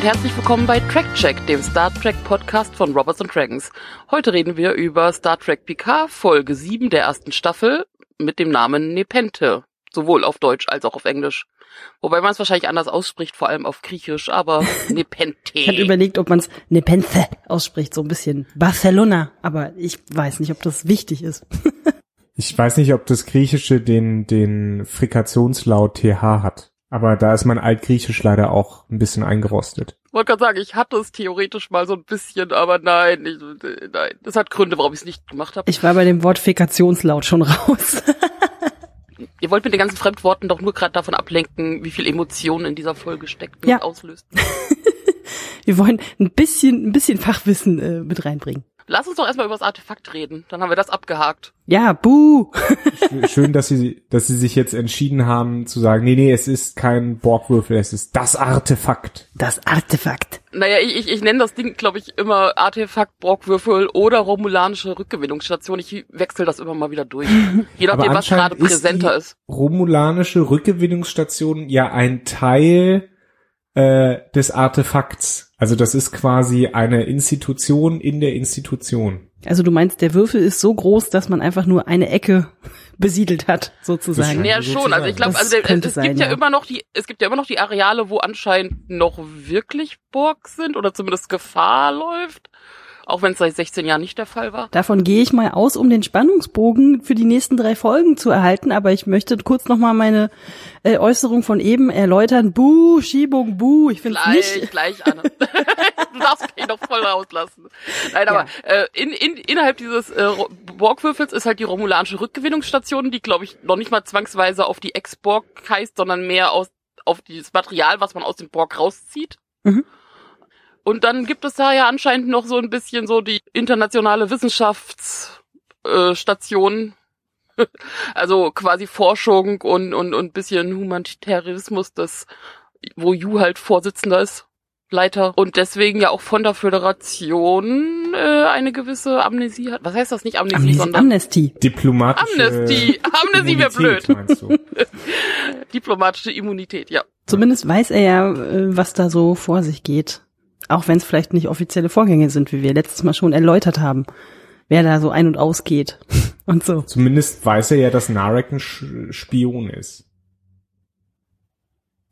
und herzlich willkommen bei Track Check, dem Star Trek Podcast von Robots Dragons. Heute reden wir über Star Trek Picard, Folge 7 der ersten Staffel mit dem Namen Nepente. Sowohl auf Deutsch als auch auf Englisch. Wobei man es wahrscheinlich anders ausspricht, vor allem auf Griechisch, aber Nepente. Ich hatte überlegt, ob man es Nepenthe ausspricht, so ein bisschen Barcelona, aber ich weiß nicht, ob das wichtig ist. Ich weiß nicht, ob das Griechische den, den Frikationslaut TH hat. Aber da ist mein Altgriechisch leider auch ein bisschen eingerostet. Ich wollte gerade sagen, ich hatte es theoretisch mal so ein bisschen, aber nein, ich, nein. Das hat Gründe, warum ich es nicht gemacht habe. Ich war bei dem Wort Fekationslaut schon raus. Ihr wollt mit den ganzen Fremdworten doch nur gerade davon ablenken, wie viel Emotionen in dieser Folge steckt und Ja. auslöst. Wir wollen ein bisschen, ein bisschen Fachwissen äh, mit reinbringen. Lass uns doch erstmal über das Artefakt reden. Dann haben wir das abgehakt. Ja, buh. Sch- Schön, dass sie, dass sie sich jetzt entschieden haben zu sagen, nee, nee, es ist kein Borgwürfel, es ist das Artefakt. Das Artefakt. Naja, ich, ich, ich nenne das Ding, glaube ich, immer Artefakt, Brockwürfel oder romulanische Rückgewinnungsstation. Ich wechsle das immer mal wieder durch. Je Aber nachdem, was gerade präsenter die ist. Romulanische Rückgewinnungsstation ja ein Teil äh, des Artefakts. Also das ist quasi eine Institution in der Institution. Also du meinst, der Würfel ist so groß, dass man einfach nur eine Ecke besiedelt hat, sozusagen. Ja, schon. Also ich glaube, also der, könnte es sein, gibt ja, ja. immer noch die, es gibt ja immer noch die Areale, wo anscheinend noch wirklich Borg sind oder zumindest Gefahr läuft. Auch wenn es seit 16 Jahren nicht der Fall war. Davon gehe ich mal aus, um den Spannungsbogen für die nächsten drei Folgen zu erhalten. Aber ich möchte kurz nochmal meine äh, Äußerung von eben erläutern. Buh, Schiebung, buh. Ich finde es Gleich, nicht. gleich, Anne. du darfst mich noch voll rauslassen. Nein, aber äh, in, in, innerhalb dieses äh, Borgwürfels ist halt die romulanische Rückgewinnungsstation, die, glaube ich, noch nicht mal zwangsweise auf die Ex-Borg heißt, sondern mehr aus, auf dieses Material, was man aus dem Borg rauszieht. Mhm. Und dann gibt es da ja anscheinend noch so ein bisschen so die internationale Wissenschaftsstation. Äh, Station. also quasi Forschung und, und, und bisschen Humanitarismus, das, wo Yu halt Vorsitzender ist. Leiter und deswegen ja auch von der Föderation äh, eine gewisse Amnesie hat. Was heißt das nicht Amnesie, Amnestie. sondern Amnestie. Diplomatische Amnestie. Amnestie wäre blöd. Meinst du? diplomatische Immunität, ja. Zumindest weiß er ja, äh, was da so vor sich geht. Auch wenn es vielleicht nicht offizielle Vorgänge sind, wie wir letztes Mal schon erläutert haben. Wer da so ein- und ausgeht und so. Zumindest weiß er ja, dass Narek ein Spion ist.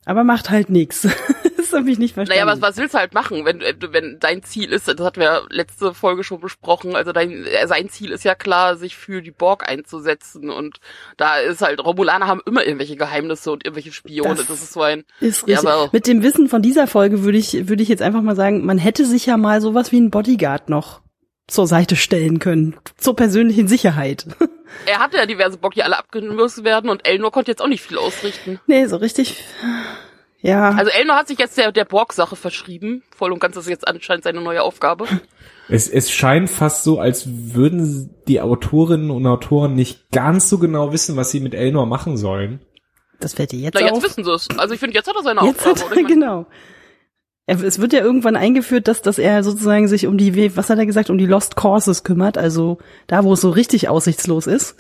Aber macht halt nix. das habe ich nicht verstanden. Naja, was, was willst du halt machen, wenn, äh, wenn dein Ziel ist, das hatten wir letzte Folge schon besprochen, also dein, äh, sein Ziel ist ja klar, sich für die Borg einzusetzen und da ist halt, Romulaner haben immer irgendwelche Geheimnisse und irgendwelche Spione, Das- das, ist so ein, Ist Ja, richtig. aber- Mit dem Wissen von dieser Folge würde ich, würde ich jetzt einfach mal sagen, man hätte sich ja mal sowas wie einen Bodyguard noch zur Seite stellen können. Zur persönlichen Sicherheit. er hatte ja diverse Borg, die alle abgelöst werden und Elnor konnte jetzt auch nicht viel ausrichten. nee, so richtig. Ja. Also Elnor hat sich jetzt der, der Borg-Sache verschrieben, voll und ganz, das ist jetzt anscheinend seine neue Aufgabe. Es, es scheint fast so, als würden die Autorinnen und Autoren nicht ganz so genau wissen, was sie mit Elnor machen sollen. das fällt dir jetzt Na, jetzt auf. wissen sie es. Also ich finde, jetzt hat er seine Jetzt Aufgabe. hat er, Ich mein, genau. Er- Es wird ja irgendwann eingeführt, dass, dass er sozusagen sich um die, was hat er gesagt, um die Lost Courses kümmert, also da, wo es so richtig aussichtslos ist.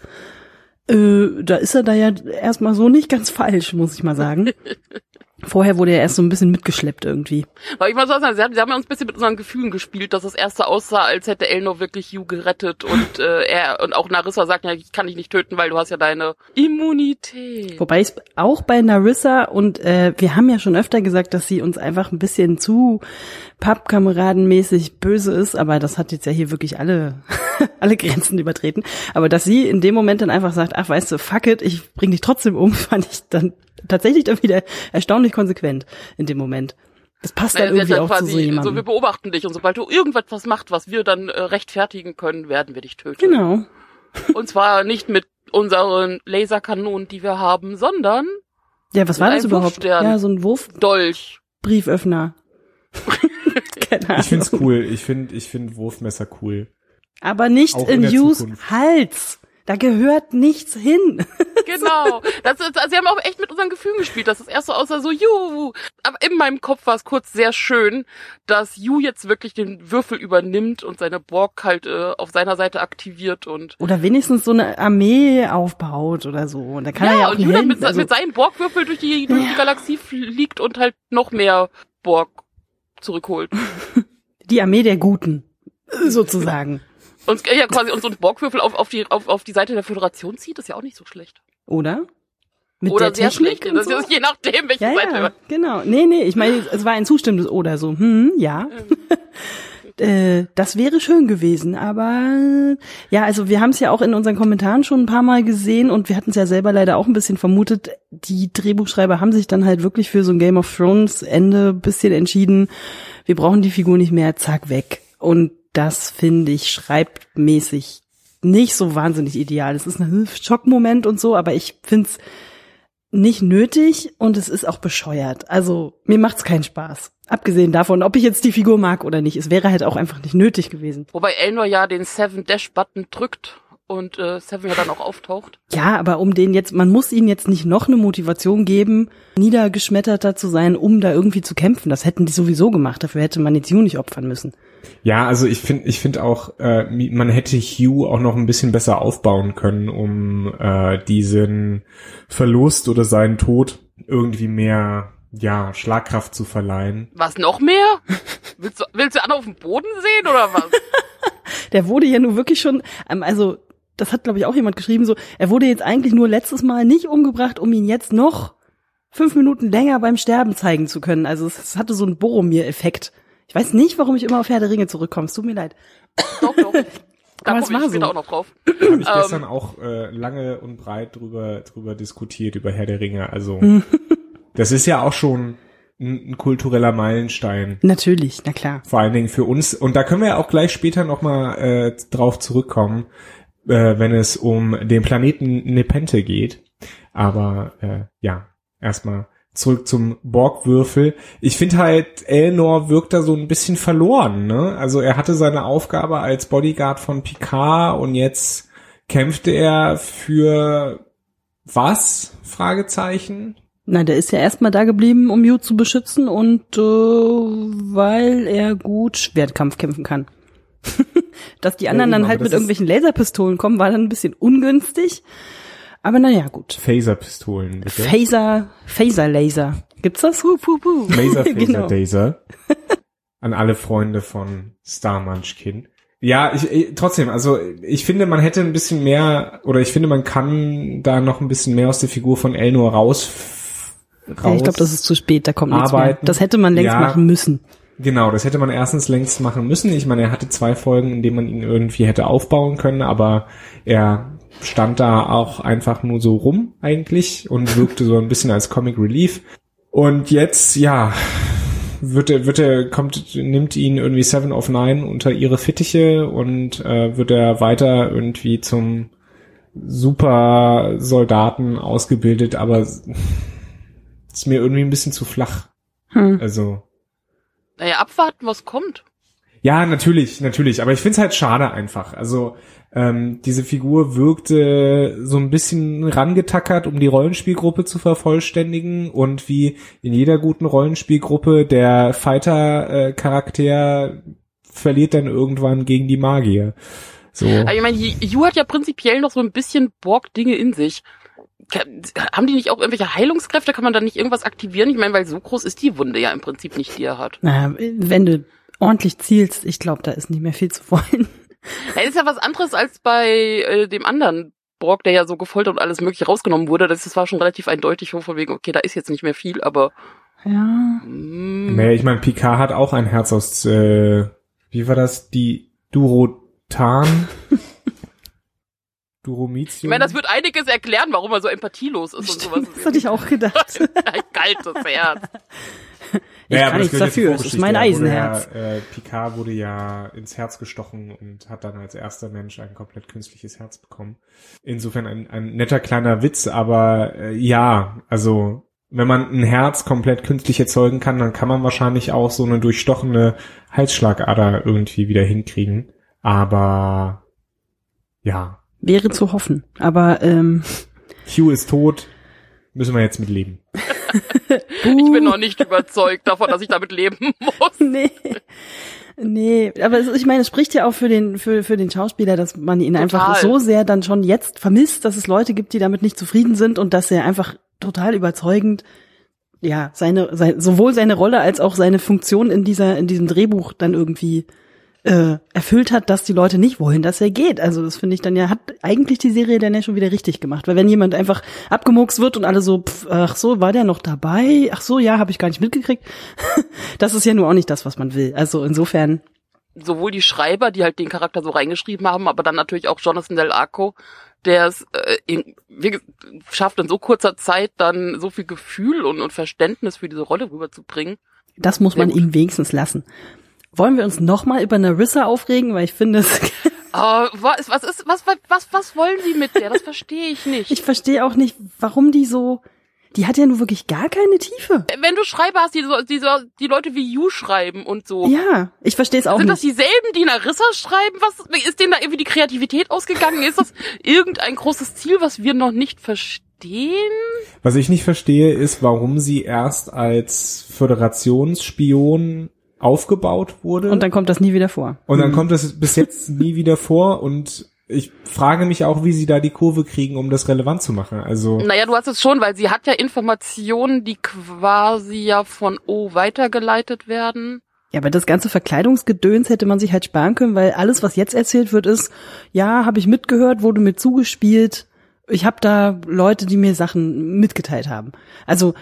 Äh, da ist er da ja erstmal so nicht ganz falsch, muss ich mal sagen. Vorher wurde er erst so ein bisschen mitgeschleppt irgendwie. Weil ich mal so sagen, sie haben, sie haben ja uns ein bisschen mit unseren Gefühlen gespielt, dass das erste aussah, als hätte Elnor wirklich Hugh gerettet und äh, er und auch Narissa sagt ja, ich kann dich nicht töten, weil du hast ja deine Immunität. Wobei ich auch bei Narissa und äh, wir haben ja schon öfter gesagt, dass sie uns einfach ein bisschen zu pappkameradenmäßig böse ist, aber das hat jetzt ja hier wirklich alle alle Grenzen übertreten. Aber dass sie in dem Moment dann einfach sagt, ach weißt du, fuck it, ich bring dich trotzdem um, fand ich dann tatsächlich dann wieder erstaunlich konsequent in dem Moment. Das passt dann Naja, hat irgendwie dann auch zu quasi, so so, wir jemandem. beobachten dich und sobald du irgendwas machst, was wir dann äh, rechtfertigen können, werden wir dich töten. Genau. Und zwar nicht mit unseren Laserkanonen, die wir haben, sondern Ja, was war das überhaupt? Wurfstern. Ja, so ein Dolch. Wurfbrieföffner. Keine Ahnung. Ich find's cool. Ich find, ich find Wurfmesser cool. Aber nicht Auch in in Zukunft. Hals. Da gehört nichts hin. Genau. Das ist, also sie haben auch echt mit unseren Gefühlen gespielt. Das ist erst so außer so, juhu. Aber in meinem Kopf war es kurz sehr schön, dass Yu jetzt wirklich den Würfel übernimmt und seine Borg halt äh, auf seiner Seite aktiviert und Oder wenigstens so eine Armee aufbaut oder so. Und da kann er ja auch und einen Yu dann mit, also, mit seinem Borgwürfel durch die, durch die Galaxie fliegt und halt noch mehr Borg zurückholt. Die Armee der Guten, sozusagen. Und ja, quasi und so ein Borgwürfel auf, auf, die, auf, auf die Seite der Föderation zieht, ist ja auch nicht so schlecht. Oder? Mit Oder der sehr Technik schlecht. und Das so? ist je nachdem, welche Ja, Seite. ja, genau. Nee, nee, ich meine, es war ein zustimmendes Oder so. Hm, ja. äh, das wäre schön gewesen, aber ja, also wir haben es ja auch in unseren Kommentaren schon ein paar Mal gesehen und wir hatten es ja selber leider auch ein bisschen vermutet. Die Drehbuchschreiber haben sich dann halt wirklich für so ein Game of Thrones Ende bisschen entschieden. Wir brauchen die Figur nicht mehr, zack, weg. Und das finde ich schreibmäßig nicht so wahnsinnig ideal. Es ist ein Schockmoment und so, aber ich finde es nicht nötig und es ist auch bescheuert. Also mir macht's keinen Spaß. Abgesehen davon, ob ich jetzt die Figur mag oder nicht. Es wäre halt auch einfach nicht nötig gewesen. Wobei Elnor ja den Seven Dash Button drückt und äh, Seven ja dann auch auftaucht. Ja, aber um den jetzt, man muss ihnen jetzt nicht noch eine Motivation geben, niedergeschmetterter zu sein, um da irgendwie zu kämpfen. Das hätten die sowieso gemacht. Dafür hätte man jetzt Hugh nicht opfern müssen. Ja, also ich finde, ich finde auch, äh, man hätte Hugh auch noch ein bisschen besser aufbauen können, um äh, diesen Verlust oder seinen Tod irgendwie mehr, ja, Schlagkraft zu verleihen. Was noch mehr? Willst du, willst du Anna auf dem Boden sehen oder was? Der wurde ja nur wirklich schon, ähm, also das hat glaube ich auch jemand geschrieben, so, er wurde jetzt eigentlich nur letztes Mal nicht umgebracht, um ihn jetzt noch fünf Minuten länger beim Sterben zeigen zu können. Also es, es hatte so einen Boromir-Effekt. Ich weiß nicht, warum ich immer auf Herr der Ringe zurückkomme. Es tut mir leid. doch, doch. Da komme ich war später so. auch noch drauf. Habe ich Ähm. gestern auch äh, lange und breit drüber, drüber diskutiert, über Herr der Ringe. Also das ist ja auch schon ein, ein kultureller Meilenstein. Natürlich, na klar. Vor allen Dingen für uns. Und da können wir ja auch gleich später nochmal äh, drauf zurückkommen, äh, wenn es um den Planeten Nepente geht. Aber äh, ja, erstmal zurück zum Borgwürfel. Ich finde halt, Elnor wirkt da so ein bisschen verloren. Ne? Also er hatte seine Aufgabe als Bodyguard von Picard und jetzt kämpfte er für was? Fragezeichen. Na, der ist ja erstmal da geblieben, um Hugh zu beschützen und äh, weil er gut Schwertkampf kämpfen kann. Dass die anderen eben, dann aber halt mit irgendwelchen Laserpistolen kommen, war dann ein bisschen ungünstig. Aber naja, gut. Phaserpistolen, bitte. Phaser, Phaser-Laser. Gibt's das? Puh, puh, puh. Maser, Phaser, Genau. Daser. An alle Freunde von Star Munchkin. Ja, ich, ich, trotzdem, also ich finde, man hätte ein bisschen mehr, oder ich finde, man kann da noch ein bisschen mehr aus der Figur von Elnor raus. Ja, raus ich glaube, das ist zu spät, da kommt nichts mehr. arbeiten. Das hätte man längst Ja. machen müssen. Genau, das hätte man erstens längst machen müssen. Ich meine, er hatte zwei Folgen, in denen man ihn irgendwie hätte aufbauen können, aber er stand da auch einfach nur so rum eigentlich und wirkte so ein bisschen als Comic Relief. Und jetzt, ja, wird er, wird er, kommt, nimmt ihn irgendwie Seven of Nine unter ihre Fittiche und äh, wird er weiter irgendwie zum super Soldaten ausgebildet, aber ist mir irgendwie ein bisschen zu flach. Hm. Also, Naja, abwarten, was kommt. ja, natürlich, natürlich. Aber ich find's halt schade einfach. Also ähm, diese Figur wirkte so ein bisschen rangetackert, um die Rollenspielgruppe zu vervollständigen. Und wie in jeder guten Rollenspielgruppe, der Fighter-Charakter verliert dann irgendwann gegen die Magier. So. Aber ich meine, Yu hat ja prinzipiell noch so ein bisschen Borg-Dinge in sich. Haben die nicht auch irgendwelche Heilungskräfte? Kann man da nicht irgendwas aktivieren? Ich meine, weil so groß ist die Wunde ja im Prinzip nicht, die er hat. Naja, wenn du ordentlich zielst, ich glaube, da ist nicht mehr viel zu wollen. Das ist ja was anderes als bei äh, dem anderen Borg, der ja so gefoltert und alles mögliche rausgenommen wurde. Das, das war schon relativ eindeutig, so von wegen, okay, da ist jetzt nicht mehr viel, aber Ja. mm, Naja, ich meine, Picard hat auch ein Herz aus, äh, wie war das, die Durotan? Duromitium? ich meine, das wird einiges erklären, warum er so empathielos ist und sowas. Das hatte ich auch gedacht. Ein kaltes Herz. Ich Naja, kann das nichts dafür, es ist mein. Er Eisenherz. Wurde ja, äh, Picard wurde ja ins Herz gestochen und hat dann als erster Mensch ein komplett künstliches Herz bekommen. Insofern ein, ein netter kleiner Witz, aber äh, ja, also wenn man ein Herz komplett künstlich erzeugen kann, dann kann man wahrscheinlich auch so eine durchstochene Halsschlagader irgendwie wieder hinkriegen. Aber ja, Wäre zu hoffen. Aber ähm, Hugh ist tot, müssen wir jetzt mit leben. Ich bin noch nicht überzeugt davon, dass ich damit leben muss. nee. Nee, aber es, ich meine, es spricht ja auch für den, für, für den Schauspieler, dass man ihn einfach Total. so sehr dann schon jetzt vermisst, dass es Leute gibt, die damit nicht zufrieden sind und dass er einfach total überzeugend ja, seine, sein, sowohl seine Rolle als auch seine Funktion in dieser, in diesem Drehbuch dann irgendwie äh, erfüllt hat, dass die Leute nicht wollen, dass er geht. Also das finde ich dann ja, hat eigentlich die Serie dann ja schon wieder richtig gemacht. Weil wenn jemand einfach abgemurkst wird und alle so, pff, ach so, war der noch dabei? Ach so, ja, habe ich gar nicht mitgekriegt. das ist ja nur auch nicht das, was man will. Also insofern. Sowohl die Schreiber, die halt den Charakter so reingeschrieben haben, aber dann natürlich auch Jonathan Del Arco, der es äh, in, wie, schafft in so kurzer Zeit dann so viel Gefühl und, und Verständnis für diese Rolle rüberzubringen. Das muss man ihm wenigstens lassen. Wollen wir uns nochmal über Narissa aufregen, weil ich finde es. Uh, was, was ist, was, was, was wollen Sie mit der? Das verstehe ich nicht. Ich verstehe auch nicht, warum die so. Die hat ja nur wirklich gar keine Tiefe. Wenn du Schreiber hast, die so, die, so, die Leute wie You schreiben und so. Ja, ich verstehe es auch Sind nicht. das dieselben, die Narissa schreiben? Was ist denen da irgendwie die Kreativität ausgegangen? Ist das irgendein großes Ziel, was wir noch nicht verstehen? Was ich nicht verstehe, ist, warum sie erst als Föderationsspion aufgebaut wurde. Und dann kommt das nie wieder vor. Und dann kommt das bis jetzt nie wieder vor und ich frage mich auch, wie sie da die Kurve kriegen, um das relevant zu machen. Also Naja, du hast es schon, weil sie hat ja Informationen, die quasi ja von O weitergeleitet werden. Ja, aber das ganze Verkleidungsgedöns hätte man sich halt sparen können, weil alles, was jetzt erzählt wird, ist, ja, habe ich mitgehört, wurde mir zugespielt. Ich habe da Leute, die mir Sachen mitgeteilt haben. Also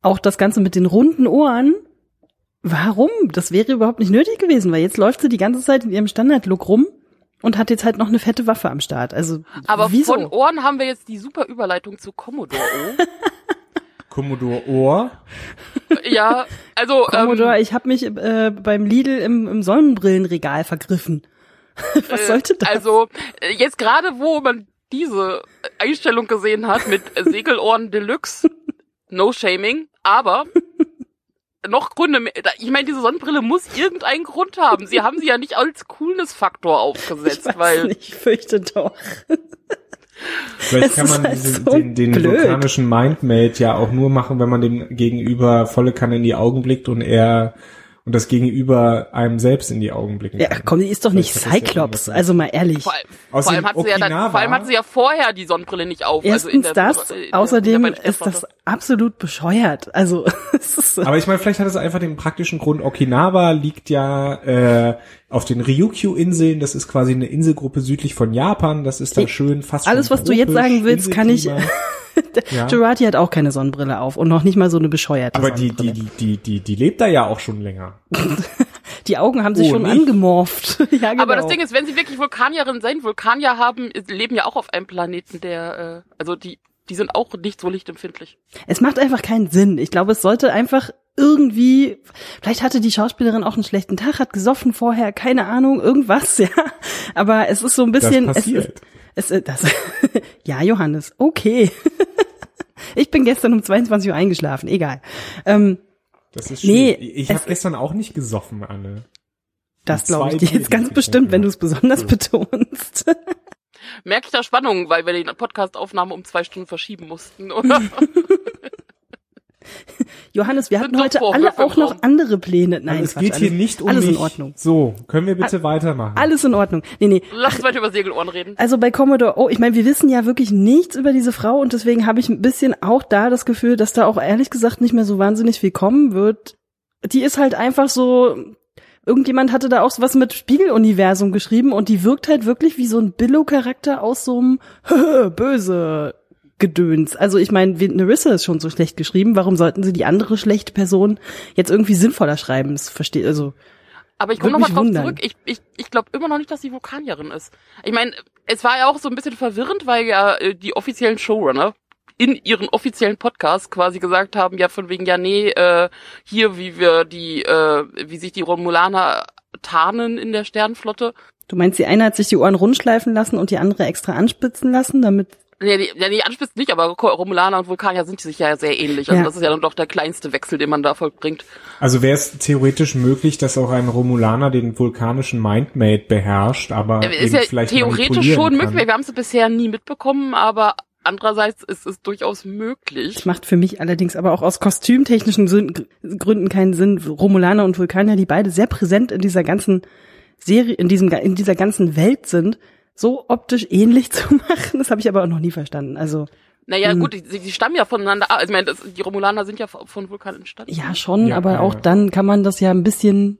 auch das Ganze mit den runden Ohren. Warum? Das wäre überhaupt nicht nötig gewesen, weil jetzt läuft sie die ganze Zeit in ihrem Standard-Look rum und hat jetzt halt noch eine fette Waffe am Start. Also Aber wieso? von Ohren haben wir jetzt die super Überleitung zu Commodore O. Commodore Ohr. ja, also Commodore, ähm, ich habe mich äh, beim Lidl im, im Sonnenbrillenregal vergriffen. Was äh, sollte das? Also äh, jetzt gerade, wo man diese Einstellung gesehen hat mit Segelohren Deluxe, no shaming, aber noch Gründe mehr. Ich meine, diese Sonnenbrille muss irgendeinen Grund haben. Sie haben sie ja nicht als Coolness-Faktor aufgesetzt, ich weiß weil nicht, ich fürchte doch. Vielleicht Es kann ist man halt diesen, so den, den blöd. vulkanischen Mindmate ja auch nur machen, wenn man dem Gegenüber volle Kanne in die Augen blickt und er und das Gegenüber einem selbst in die Augen blicken Ja, komm, die ist doch nicht Cyclops, also mal ehrlich. vor, allem- vor allem hat sie ja dann, vor allem hat sie ja vorher die Sonnenbrille nicht auf. also in Erstens der, das, in der- außerdem in der ist das. Absolut bescheuert. Also, es ist, Aber ich meine, vielleicht hat es einfach den praktischen Grund, Okinawa liegt ja äh, auf den Ryukyu-Inseln, das ist quasi eine Inselgruppe südlich von Japan, das ist dann Ich- schön fast alles, was du jetzt sagen willst, kann ich-. Ja. Girardi hat auch keine Sonnenbrille auf und noch nicht mal so eine bescheuerte Aber die, die, die, die, die, die lebt da ja auch schon länger. die Augen haben sich Oh, schon nicht? angemorpht. ja, genau. Aber das Ding ist, wenn sie wirklich Vulkanierin sein, Vulkanier haben, leben ja auch auf einem Planeten, der, äh, also die, die sind auch nicht so lichtempfindlich. Es macht einfach keinen Sinn. Ich glaube, es sollte einfach irgendwie, vielleicht hatte die Schauspielerin auch einen schlechten Tag, hat gesoffen vorher, keine Ahnung, irgendwas, ja. Aber es ist so ein bisschen, Das es passiert. ist, es ist, das, ja, Johannes, okay. ich bin gestern um 22 Uhr eingeschlafen, egal. Ähm, Das ist Nee, schön. Ich es- habe gestern auch nicht gesoffen, Anne. das glaube ich dir jetzt ganz bestimmt, wenn du es besonders So. betonst. Merke ich da Spannung, weil wir die Podcast-Aufnahme um zwei Stunden verschieben mussten, oder? Johannes, wir hatten heute alle auch noch andere Pläne. Nein, Also es Quatsch, geht hier alles, nicht um alles mich. in Ordnung. So, können wir bitte weitermachen? Alles in Ordnung. Nee, nee. Lass uns weiter über Segelohren reden. Also bei Commodore, oh, ich meine, wir wissen ja wirklich nichts über diese Frau und deswegen habe ich ein bisschen auch da das Gefühl, dass da auch ehrlich gesagt nicht mehr so wahnsinnig viel kommen wird. Die ist halt einfach so, irgendjemand hatte da auch was mit Spiegeluniversum geschrieben und die wirkt halt wirklich wie so ein Billo-Charakter aus so einem böse Gedöns. Also ich meine, Nerissa ist schon so schlecht geschrieben, warum sollten sie die andere schlechte Person jetzt irgendwie sinnvoller schreiben? Das verstehe, also Aber ich komme nochmal drauf wundern. zurück. Ich, ich, ich glaube immer noch nicht, dass sie Vulkanierin ist. Ich meine, es war ja auch so ein bisschen verwirrend, weil ja äh, die offiziellen Showrunner in ihren offiziellen Podcast quasi gesagt haben, ja von wegen, ja nee, äh, hier wie wir die, äh, wie sich die Romulaner tarnen in der Sternflotte. du meinst, die eine hat sich die Ohren rundschleifen lassen und die andere extra anspitzen lassen, damit Nee, nee, ja, nee, anspitzt nicht, aber Romulaner und Vulkanier sind sich ja sehr ähnlich. Also Ja. das ist ja dann doch der kleinste Wechsel, den man da vollbringt. Also wäre es theoretisch möglich, dass auch ein Romulaner den vulkanischen Mindmate beherrscht, aber Ja, ist eben ja vielleicht theoretisch schon kann. möglich. Wir haben es bisher nie mitbekommen, aber andererseits ist es durchaus möglich. Das macht für mich allerdings aber auch aus kostümtechnischen Gründen keinen Sinn. Romulaner und Vulkanier, die beide sehr präsent in dieser ganzen Serie, in diesem, in dieser ganzen Welt sind, so optisch ähnlich zu machen, das habe ich aber auch noch nie verstanden. Also Naja, Hm. gut, die, die stammen ja voneinander ab. Also, ich meine, das, die Romulaner sind ja von Vulkan entstanden. Ja, schon, Ja, aber ja, auch ja. dann kann man das ja ein bisschen.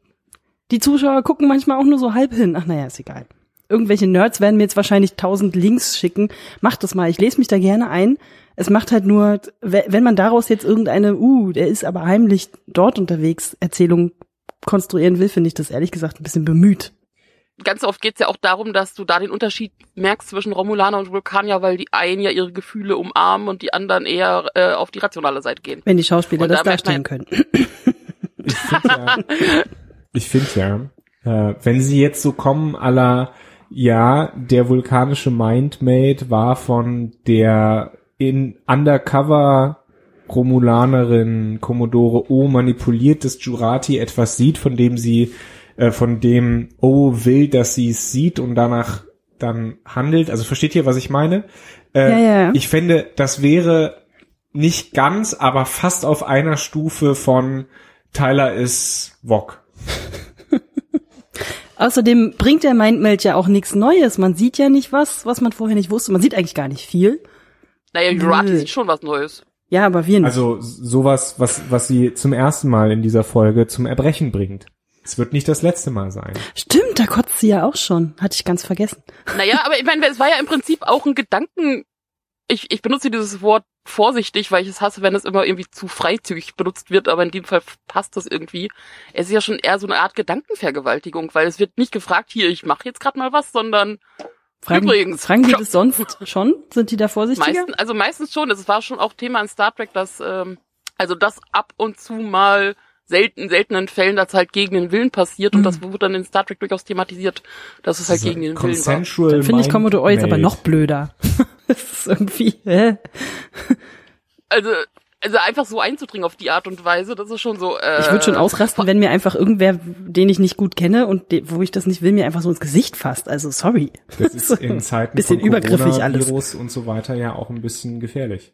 Die Zuschauer gucken manchmal auch nur so halb hin. Ach naja, ist egal. Irgendwelche Nerds werden mir jetzt wahrscheinlich tausend Links schicken. Macht das mal. Ich lese mich da gerne ein. Es macht halt nur, we- wenn man daraus jetzt irgendeine, uh, der ist aber heimlich dort unterwegs, Erzählung konstruieren will, finde ich das ehrlich gesagt ein bisschen bemüht. Ganz oft geht's ja auch darum, dass du da den Unterschied merkst zwischen Romulaner und Vulkanier, weil die einen ja ihre Gefühle umarmen und die anderen eher äh, auf die rationale Seite gehen. Wenn die Schauspieler Und das da darstellen können. Ich finde ja, ich finde ja, äh, wenn sie jetzt so kommen, aller ja, der vulkanische Mindmate war von der in Undercover Romulanerin Commodore O manipuliert, dass Jurati etwas sieht, von dem sie, äh, von dem O will, dass sie es sieht und danach dann handelt. Also versteht ihr, was ich meine? Äh, Ja, ja. Ich fände, das wäre nicht ganz, aber fast auf einer Stufe von Tyler ist Wok. Außerdem bringt der Mindmeld ja auch nichts Neues. Man sieht ja nicht was, was man vorher nicht wusste. Man sieht eigentlich gar nicht viel. Naja, Jurati sieht schon was Neues. Ja, aber wir nicht. Also sowas, was, was sie zum ersten Mal in dieser Folge zum Erbrechen bringt. Es wird nicht das letzte Mal sein. Stimmt, da kotzt sie ja auch schon. Hatte ich ganz vergessen. Naja, aber ich meine, es war ja im Prinzip auch ein Gedanken. Ich, ich benutze dieses Wort vorsichtig, weil ich es hasse, wenn es immer irgendwie zu freizügig benutzt wird, aber in dem Fall passt das irgendwie. Es ist ja schon eher so eine Art Gedankenvergewaltigung, weil es wird nicht gefragt, hier, ich mache jetzt gerade mal was, sondern Fragen, Übrigens. fragen die das sonst schon? Sind die da vorsichtiger? meistens, also meistens schon. Es war schon auch Thema in Star Trek, dass ähm, also das ab und zu mal selten, seltenen Fällen, dass halt gegen den Willen passiert und Mhm. das wurde dann in Star Trek durchaus thematisiert, dass es halt gegen den Willen war. Dann finde ich Commodore jetzt aber noch blöder. das ist irgendwie, hä? Also, also einfach so einzudringen auf die Art und Weise, das ist schon so. Äh, Ich würde schon ausrasten, wenn mir einfach irgendwer, den ich nicht gut kenne und de, wo ich das nicht will, mir einfach so ins Gesicht fasst. Also sorry. Das ist in Zeiten Bisschen von übergriffig alles. Virus und so weiter ja auch ein bisschen gefährlich.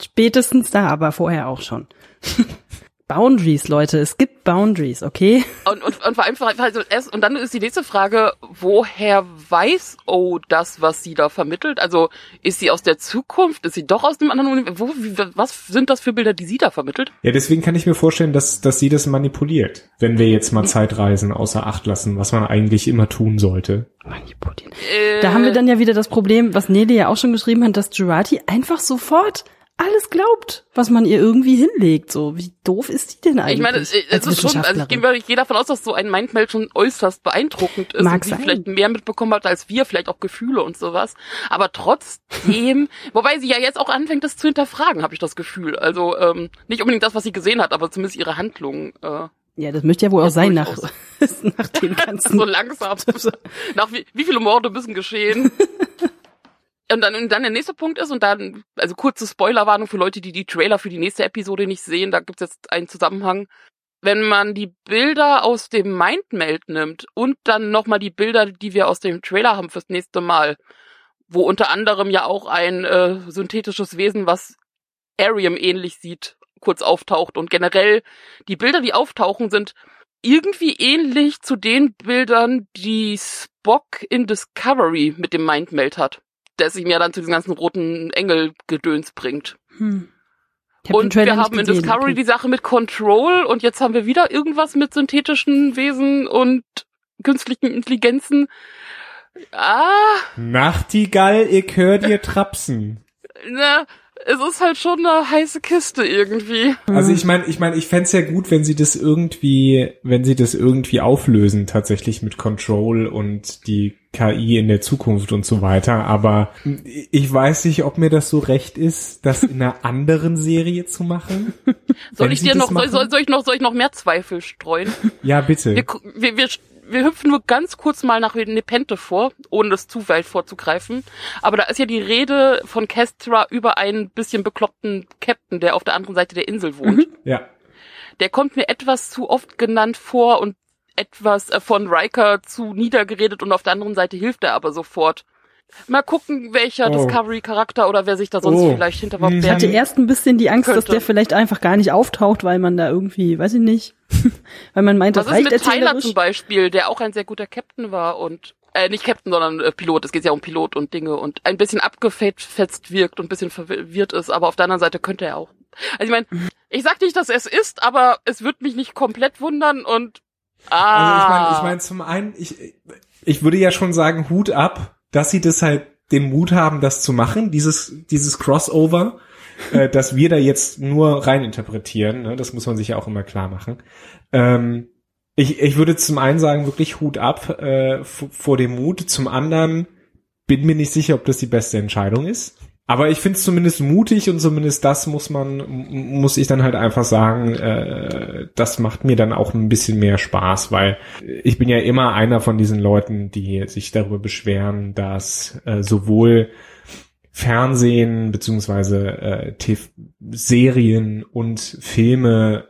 Spätestens da, aber vorher auch schon. Boundaries, Leute. Es gibt Boundaries, okay? Und, und, und vor allem, also erst, und dann ist die nächste Frage, woher weiß O das, was sie da vermittelt? Also ist sie aus der Zukunft? Ist sie doch aus dem anderen Universum? Wo, wie, was sind das für Bilder, die sie da vermittelt? Ja, deswegen kann ich mir vorstellen, dass, dass sie das manipuliert. Wenn wir jetzt mal Zeitreisen außer Acht lassen, was man eigentlich immer tun sollte. Manipulieren. Äh, Da haben wir dann ja wieder das Problem, was Nele ja auch schon geschrieben hat, dass Jurati einfach sofort alles glaubt, was man ihr irgendwie hinlegt. So, wie doof ist die denn eigentlich? Ich meine, es, es ist schon, also ich gehe, ich gehe davon aus, dass so ein Mindmeld schon äußerst beeindruckend ist Mag und sie vielleicht mehr mitbekommen hat als wir, vielleicht auch Gefühle und sowas. Aber trotzdem, wobei sie ja jetzt auch anfängt, das zu hinterfragen, habe ich das Gefühl. Also ähm, nicht unbedingt das, was sie gesehen hat, aber zumindest ihre Handlungen. Äh, Ja, das möchte ja wohl auch sein nach, nach dem ganzen. so langsam. Nach wie, wie viele Morde müssen geschehen? Und dann, und dann der nächste Punkt ist, und dann, also kurze Spoilerwarnung für Leute, die die Trailer für die nächste Episode nicht sehen, da gibt's jetzt einen Zusammenhang. Wenn man die Bilder aus dem Mindmeld nimmt und dann nochmal die Bilder, die wir aus dem Trailer haben fürs nächste Mal, wo unter anderem ja auch ein äh, synthetisches Wesen, was Arium ähnlich sieht, kurz auftaucht und generell die Bilder, die auftauchen, sind irgendwie ähnlich zu den Bildern, die Spock in Discovery mit dem Mindmeld hat, das ihm ja dann zu diesem ganzen roten Engelgedöns bringt. Hm. Und wir haben in Discovery okay. die Sache mit Control und jetzt haben wir wieder irgendwas mit synthetischen Wesen und künstlichen Intelligenzen. Ah, Nachtigall, ich hör dir trapsen. na, es ist halt schon eine heiße Kiste irgendwie. Also ich meine, ich meine, ich fänd's ja gut, wenn sie das irgendwie, wenn sie das irgendwie auflösen, tatsächlich mit Control und die KI in der Zukunft und so weiter. Aber ich weiß nicht, ob mir das so recht ist, das in einer anderen Serie zu machen. Soll ich dir noch, soll, soll, ich noch, soll ich noch mehr Zweifel streuen? Ja, bitte. Wir, wir, wir, wir hüpfen nur ganz kurz mal nach Nepente vor, ohne das zu weit vorzugreifen. Aber da ist ja die Rede von Kestra über einen bisschen bekloppten Captain, der auf der anderen Seite der Insel wohnt. Ja. Der kommt mir etwas zu oft genannt vor und etwas äh, von Riker zu niedergeredet und auf der anderen Seite hilft er aber sofort. Mal gucken, welcher Oh. Discovery-Charakter oder wer sich da sonst Oh. vielleicht hinter was Hm. Ich wer hatte erst ein bisschen die Angst, dass Könnte. der vielleicht einfach gar nicht auftaucht, weil man da irgendwie, weiß ich nicht, weil man meint, das Was ist mit Tyler zum Beispiel, der auch ein sehr guter Captain war und äh, nicht Captain, sondern äh, Pilot. Es geht ja um Pilot und Dinge und ein bisschen abgefetzt wirkt und ein bisschen verwirrt ist, aber auf der anderen Seite könnte er auch. Also ich meine, ich sag nicht, dass er es ist, aber es wird mich nicht komplett wundern und ah. Also ich meine, ich meine zum einen, ich, ich würde ja schon sagen, Hut ab, dass sie das halt den Mut haben, das zu machen, dieses, dieses Crossover, äh, dass wir da jetzt nur rein interpretieren, ne? das muss man sich ja auch immer klar machen. Ähm, ich, ich würde zum einen sagen, wirklich Hut ab äh, vor dem Mut. Zum anderen bin mir nicht sicher, ob das die beste Entscheidung ist. Aber ich finde es zumindest mutig und zumindest das muss man, muss ich dann halt einfach sagen, äh, das macht mir dann auch ein bisschen mehr Spaß, weil ich bin ja immer einer von diesen Leuten, die sich darüber beschweren, dass äh, sowohl Fernsehen beziehungsweise äh, Serien und Filme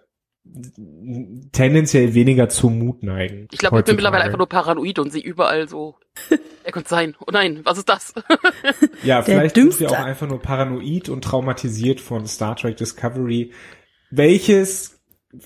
tendenziell weniger zum Mut neigen. Ich glaube, ich bin mittlerweile einfach nur paranoid und sehe überall so. Er könnte sein. Oh nein, was ist das? ja, vielleicht sind wir auch einfach nur paranoid und traumatisiert von Star Trek Discovery, welches,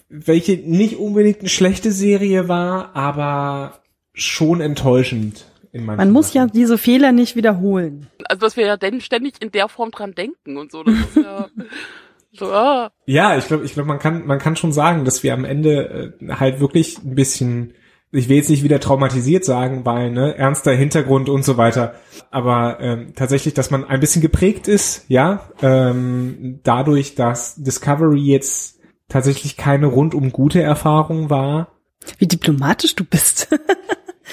welche nicht unbedingt eine schlechte Serie war, aber schon enttäuschend. Man muss Sachen. ja diese Fehler nicht wiederholen. Also, dass wir ja denn ständig in der Form dran denken und so. Das ist ja So, ah. Ja, ich glaube, ich glaube, man kann, man kann schon sagen, dass wir am Ende äh, halt wirklich ein bisschen, ich will jetzt nicht wieder traumatisiert sagen, weil ne ernster Hintergrund und so weiter, aber ähm, tatsächlich, dass man ein bisschen geprägt ist, ja, ähm, dadurch, dass Discovery jetzt tatsächlich keine rundum gute Erfahrung war. Wie diplomatisch du bist.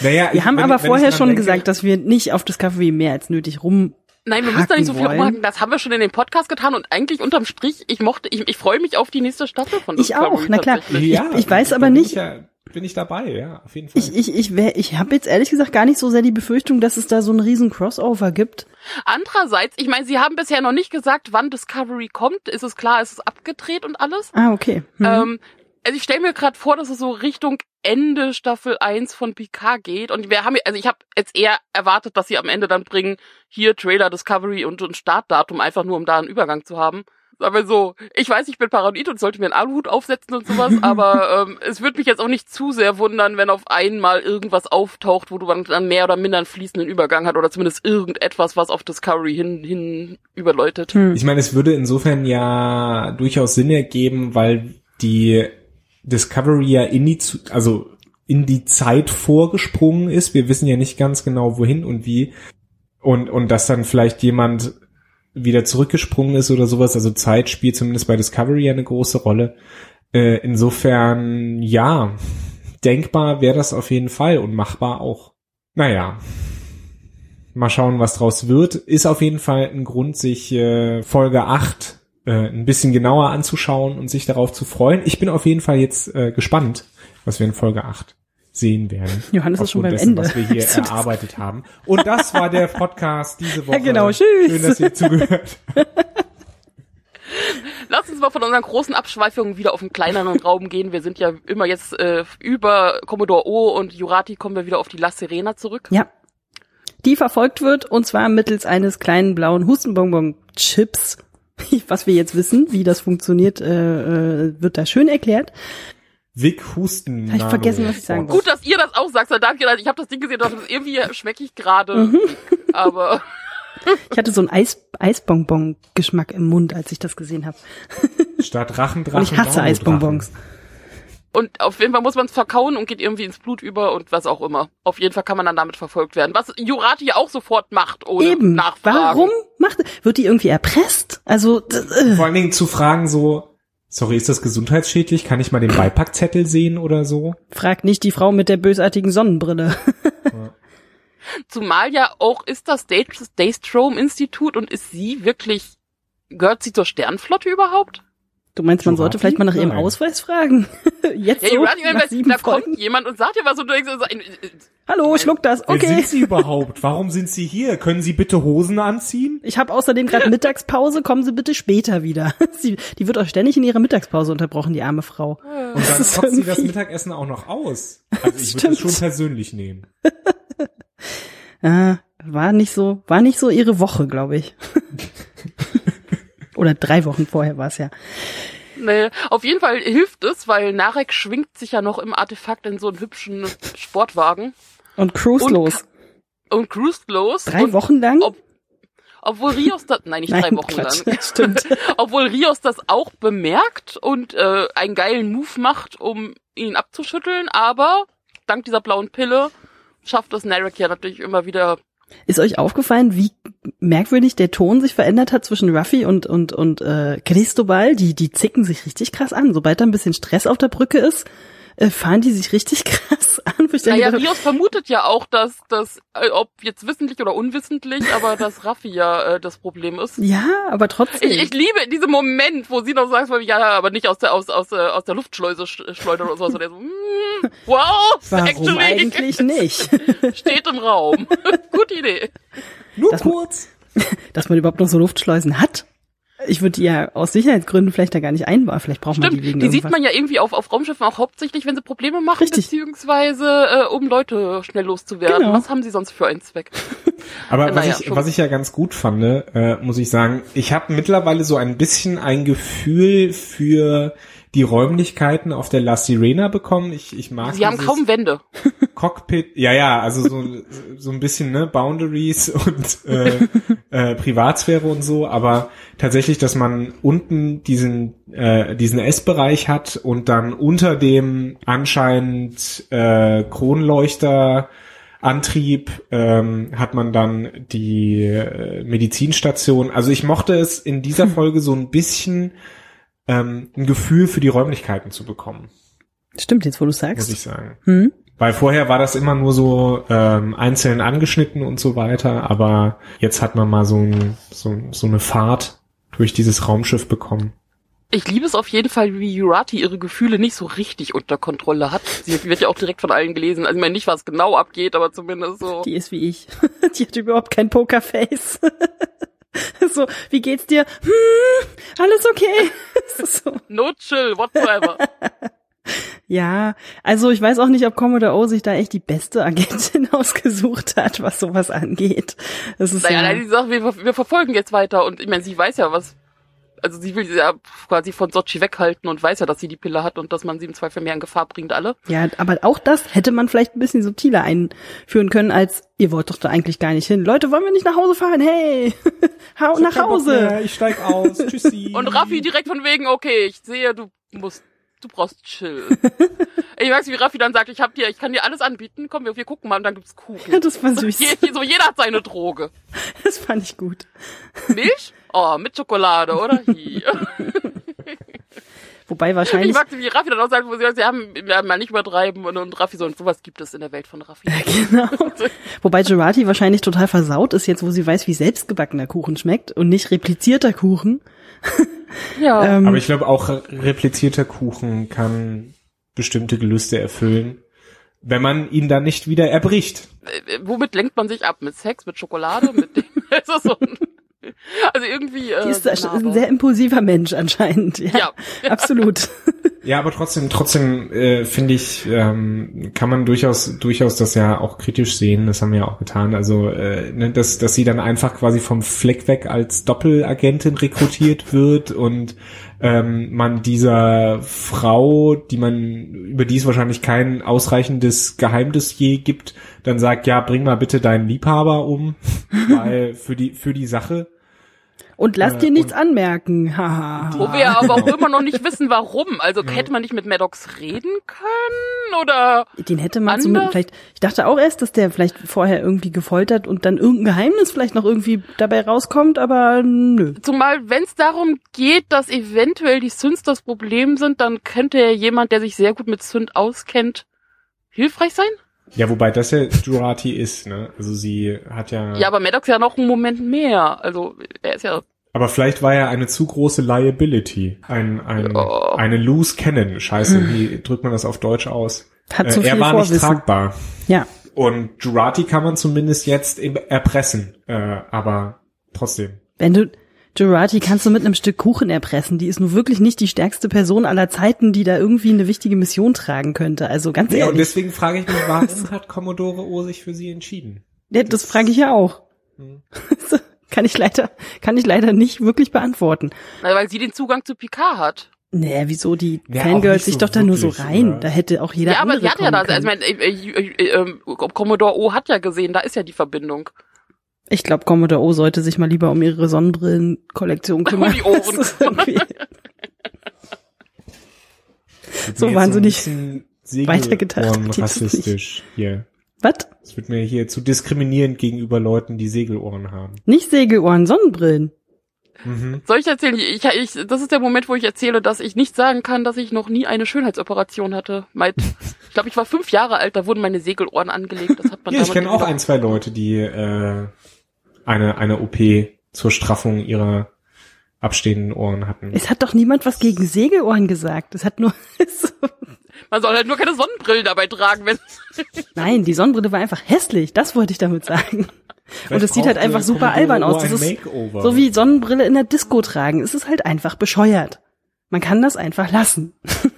Naja, wir ich, haben aber vorher schon denke, gesagt, dass wir nicht auf Discovery mehr als nötig rum Nein, wir müssen da nicht so viel rumhaken. Das haben wir schon in dem Podcast getan und eigentlich unterm Strich, ich mochte, ich, ich freue mich auf die nächste Staffel von Ich auch, na klar. Ja, ich, ich weiß aber nicht. Bin ich, ja, bin ich dabei, ja, auf jeden Fall. Ich, ich, ich, wär, ich habe jetzt ehrlich gesagt gar nicht so sehr die Befürchtung, dass es da so einen riesen Crossover gibt. Andererseits, ich meine, sie haben bisher noch nicht gesagt, wann Discovery kommt. Ist es klar, ist es abgedreht und alles? Ah, okay. Mhm. Ähm, also ich stelle mir gerade vor, dass es so Richtung Ende Staffel 1 von Picard geht. Und wir haben, also ich habe jetzt eher erwartet, dass sie am Ende dann bringen, hier Trailer, Discovery und ein Startdatum, einfach nur um da einen Übergang zu haben. Aber so, ich weiß, ich bin paranoid und sollte mir einen Aluhut aufsetzen und sowas, aber ähm, es würde mich jetzt auch nicht zu sehr wundern, wenn auf einmal irgendwas auftaucht, wo du dann mehr oder minder einen fließenden Übergang hat oder zumindest irgendetwas, was auf Discovery hin, hin überläutet. Hm. Ich meine, es würde insofern ja durchaus Sinn ergeben, weil die Discovery ja in die, also in die Zeit vorgesprungen ist. Wir wissen ja nicht ganz genau wohin und wie. Und, und dass dann vielleicht jemand wieder zurückgesprungen ist oder sowas. Also Zeit spielt zumindest bei Discovery ja eine große Rolle. Äh, insofern, ja, denkbar wäre das auf jeden Fall und machbar auch. Naja, mal schauen, was draus wird. Ist auf jeden Fall ein Grund, sich äh, Folge 8 äh, ein bisschen genauer anzuschauen und sich darauf zu freuen. Ich bin auf jeden Fall jetzt äh, gespannt, was wir in Folge 8 sehen werden. Johannes ist schon beim dessen, Ende. Was wir hier erarbeitet haben. Und das war der Podcast diese Woche. Ja, genau, tschüss. Schön, dass ihr zugehört. Lass uns mal von unseren großen Abschweifungen wieder auf einen kleineren Raum gehen. Wir sind ja immer jetzt äh, über Commodore O und Jurati kommen wir wieder auf die La Serena zurück. Ja. Die verfolgt wird und zwar mittels eines kleinen blauen Hustenbonbon-Chips was wir jetzt wissen, wie das funktioniert, äh, äh, wird da schön erklärt. Vic Husten. Hab ich vergessen, was ich sagen wollte. Gut, dass ihr das auch sagt, weil danke, ich habe das Ding gesehen, dachte, irgendwie schmecke ich gerade, mhm. aber ich hatte so einen Eis Eisbonbon-Geschmack im Mund, als ich das gesehen habe. Statt Rachendrachen. Und ich hasse Eisbonbons. Und auf jeden Fall muss man es verkauen und geht irgendwie ins Blut über und was auch immer. Auf jeden Fall kann man dann damit verfolgt werden. Was Jurati ja auch sofort macht, ohne Eben. Nachfragen. Warum macht, wird die irgendwie erpresst? Also, äh. Vor allen Dingen zu fragen so, sorry, ist das gesundheitsschädlich? Kann ich mal den Beipackzettel sehen oder so? Frag nicht die Frau mit der bösartigen Sonnenbrille. Ja. Zumal ja auch ist das Daystrom Institut und ist sie wirklich, gehört sie zur Sternflotte überhaupt? Du meinst, man Jurati? sollte vielleicht mal nach ihrem Ausweis fragen? Jetzt ja, so, Jurati, nach sieben da Folgen? kommt jemand und sagt dir was und du denkst, so, ein, Hallo, schluck das, okay. Wer sind Sie überhaupt? Warum sind Sie hier? Können Sie bitte Hosen anziehen? Ich habe außerdem gerade Mittagspause, kommen Sie bitte später wieder. Sie, die wird auch ständig in ihrer Mittagspause unterbrochen, die arme Frau. Und dann kocht sie das Mittagessen auch noch aus. Also ich würde es schon persönlich nehmen. äh, war nicht so, war nicht so ihre Woche, glaube ich. Oder drei Wochen vorher war es ja. Nee, auf jeden Fall hilft es, weil Narek schwingt sich ja noch im Artefakt in so einen hübschen Sportwagen. Und cruise los. und cruist los. Drei und Wochen lang? ob- Obwohl Rios das, nein, nicht Nein, drei Wochen Quatsch. lang. Stimmt. Obwohl Rios das auch bemerkt und äh, einen geilen Move macht, um ihn abzuschütteln, aber dank dieser blauen Pille schafft es Narek ja natürlich immer wieder. Ist euch aufgefallen, wie merkwürdig der Ton sich verändert hat zwischen Ruffy und und und äh, Cristobal? Die die zicken sich richtig krass an. Sobald da ein bisschen Stress auf der Brücke ist, äh, fahren die sich richtig krass an. Wo ich Naja, hab, Rios vermutet ja auch, dass dass äh, ob jetzt wissentlich oder unwissentlich, aber dass Raffi ja äh, das Problem ist. ja, aber trotzdem. Ich, ich liebe diesen Moment, wo sie noch sagt, ja, aber nicht aus der aus aus äh, aus der Luftschleuse sch- schleudern oder sowas. Und er so, mm, wow, Warum actually, eigentlich nicht? steht im Raum. Gute Idee. Nur Das mu- kurz. Dass man überhaupt noch so Luftschleusen hat. Ich würde die ja aus Sicherheitsgründen vielleicht da gar nicht einbauen. Vielleicht braucht man Stimmt, die wegen die sieht irgendwas. man ja irgendwie auf, auf Raumschiffen auch hauptsächlich, wenn sie Probleme machen, Richtig. beziehungsweise äh, um Leute schnell loszuwerden. Genau. Was haben sie sonst für einen Zweck? Aber Äh, was, naja, ich, schon. was ich ja ganz gut fand, äh, muss ich sagen, ich habe mittlerweile so ein bisschen ein Gefühl für die Räumlichkeiten auf der La Sirena bekommen. Ich, ich mag Sie haben kaum Wände. Cockpit, ja, ja, also so, so ein bisschen, ne, Boundaries und äh, äh, Privatsphäre und so, aber tatsächlich, dass man unten diesen, äh, diesen S-Bereich hat und dann unter dem anscheinend äh, Kronleuchter Antrieb ähm, hat man dann die äh, Medizinstation. Also ich mochte es in dieser Folge so ein bisschen ähm, ein Gefühl für die Räumlichkeiten zu bekommen, Stimmt, jetzt wo du muss sagst. ich sagen. Hm? Weil vorher war das immer nur so ähm, einzeln angeschnitten und so weiter, aber jetzt hat man mal so, ein, so, so eine Fahrt durch dieses Raumschiff bekommen. Ich liebe es auf jeden Fall, wie Jurati ihre Gefühle nicht so richtig unter Kontrolle hat. Sie wird ja auch direkt von allen gelesen. Also ich meine nicht, was genau abgeht, aber zumindest so. Die ist wie ich. Die hat überhaupt kein Pokerface. so, wie geht's dir? Hm, alles okay. so. No chill whatsoever. Ja, also ich weiß auch nicht, ob Commodore O sich da echt die beste Agentin ausgesucht hat, was sowas angeht. Das ist naja, ja, nein, die Sache, wir, wir verfolgen jetzt weiter und ich meine, sie weiß ja was. Also sie will sie ja quasi von Sochi weghalten und weiß ja, dass sie die Pille hat und dass man sie im Zweifel mehr in Gefahr bringt, alle. ja, aber auch das hätte man vielleicht ein bisschen subtiler einführen können, als ihr wollt doch da eigentlich gar nicht hin. Leute, wollen wir nicht nach Hause fahren? Hey, hau nach Hause. ich steig aus. Tschüssi. Und Raffi direkt von wegen, okay, ich sehe, du musst, du brauchst chill. ich weiß, wie Raffi dann sagt, ich hab dir, ich kann dir alles anbieten, komm, wir, wir gucken mal und dann gibt's Kuchen. Ja, das war süß. Je, so jeder hat seine Droge. Das fand ich gut. Milch? Oh, mit Schokolade, oder? Hier. Wobei Ich wahrscheinlich mag, wie Raffi dann auch sagt, wo sie sagt, sie haben, wir haben mal nicht übertreiben und, und Raffi so, und sowas gibt es in der Welt von Raffi. Genau. Wobei Gerati wahrscheinlich total versaut ist jetzt, wo sie weiß, wie selbstgebackener Kuchen schmeckt und nicht replizierter Kuchen. Ja. Ähm, Aber ich glaube auch replizierter Kuchen kann bestimmte Gelüste erfüllen, wenn man ihn dann nicht wieder erbricht. Äh, womit lenkt man sich ab? Mit Sex, mit Schokolade, mit dem, also so ein, also irgendwie, äh, die ist na, ein sehr impulsiver Mensch anscheinend. Ja, Ja. absolut. Ja, aber trotzdem, trotzdem äh, finde ich, ähm, kann man durchaus, durchaus das ja auch kritisch sehen. Das haben wir ja auch getan. Also, äh, ne, dass, dass sie dann einfach quasi vom Fleck weg als Doppelagentin rekrutiert wird und ähm, man dieser Frau, die man über die es wahrscheinlich kein ausreichendes Geheimdossier gibt, dann sagt, ja, bring mal bitte deinen Liebhaber um, weil für die für die Sache. Und lass Äh, dir nichts anmerken. Haha. Wo wir aber auch immer noch nicht wissen, warum. Also hätte man nicht mit Maddox reden können oder Den hätte man so mit, vielleicht, ich dachte auch erst, dass der vielleicht vorher irgendwie gefoltert und dann irgendein Geheimnis vielleicht noch irgendwie dabei rauskommt, aber nö. zumal wenn es darum geht, dass eventuell die Synths das Problem sind, dann könnte ja jemand, der sich sehr gut mit Synth auskennt, hilfreich sein. Ja, wobei das ja Jurati ist, ne? Also sie hat ja. Ja, aber Maddox ja noch einen Moment mehr. Also er ist ja Aber vielleicht war er eine zu große Liability. Ein, ein, Ja. eine loose cannon. Scheiße, wie drückt man das auf Deutsch aus? Hat zu Äh, er viel war nicht Vorwissen. tragbar. Ja. Und Jurati kann man zumindest jetzt erpressen. Äh, aber trotzdem. Wenn du, Jurati kannst du mit einem Stück Kuchen erpressen. Die ist nun wirklich nicht die stärkste Person aller Zeiten, die da irgendwie eine wichtige Mission tragen könnte. Also ganz Ja, und ehrlich. deswegen frage ich mich, warum hat Commodore O sich für sie entschieden? Ja, das frage ich ja auch. Hm. kann ich leider, kann ich leider nicht wirklich beantworten. Na, weil sie den Zugang zu Picard hat. Nee, wieso? Die auch Fangirls sich so doch da nur so rein. oder? Da hätte auch jeder ja, aber andere sie hat ja das. Also, ich mein, äh, äh, äh, ähm, Commodore O hat ja gesehen, da ist ja die Verbindung. Ich glaube, Commodore O sollte sich mal lieber um ihre Sonnenbrillenkollektion kümmern. die Ohren. So wahnsinnig weitergedacht nicht. rassistisch hier. Was? Es wird mir hier zu diskriminierend gegenüber Leuten, die Segelohren haben. Nicht Segelohren, Sonnenbrillen. Mhm. Soll ich erzählen? Ich, ich, das ist der Moment, wo ich erzähle, dass ich nicht sagen kann, dass ich noch nie eine Schönheitsoperation hatte. Mein, ich glaube, ich war fünf Jahre alt, da wurden meine Segelohren angelegt. Das hat man Ja, ich kenne auch ein, zwei Leute, die äh, eine, eine OP zur Straffung ihrer abstehenden Ohren hatten. Es hat doch niemand was gegen Segelohren gesagt. Es hat nur so. Man soll halt nur keine Sonnenbrillen dabei tragen, wenn Nein, die Sonnenbrille war einfach hässlich. Das wollte ich damit sagen. Und es sieht halt einfach super albern aus. Das ist so wie Sonnenbrille in der Disco tragen. Es ist halt einfach bescheuert. Man kann das einfach lassen.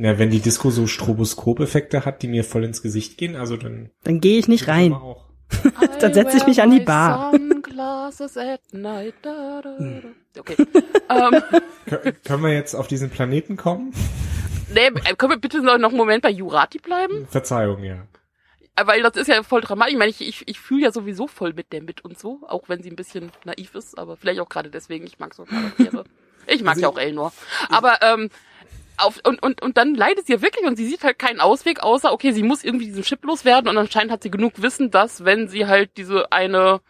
Ja, wenn die Disco so Stroboskop-Effekte hat, die mir voll ins Gesicht gehen, also dann Dann gehe ich nicht rein. Auch. Dann setz ich mich an die Bar. Da. Okay. ähm, Kö- Können wir jetzt auf diesen Planeten kommen? nee, äh, können wir bitte noch einen Moment bei Jurati bleiben? Verzeihung, ja. Äh, Weil das ist ja voll dramatisch. Ich meine, ich, ich, ich fühle ja sowieso voll mit der mit und so, auch wenn sie ein bisschen naiv ist, aber vielleicht auch gerade deswegen, ich mag so Charaktere. Ich mag Also ja auch Elnor. Aber ähm, auf, und, und, und dann leidet sie ja wirklich und sie sieht halt keinen Ausweg, außer, okay, sie muss irgendwie diesen Chip loswerden und anscheinend hat sie genug Wissen, dass, wenn sie halt diese eine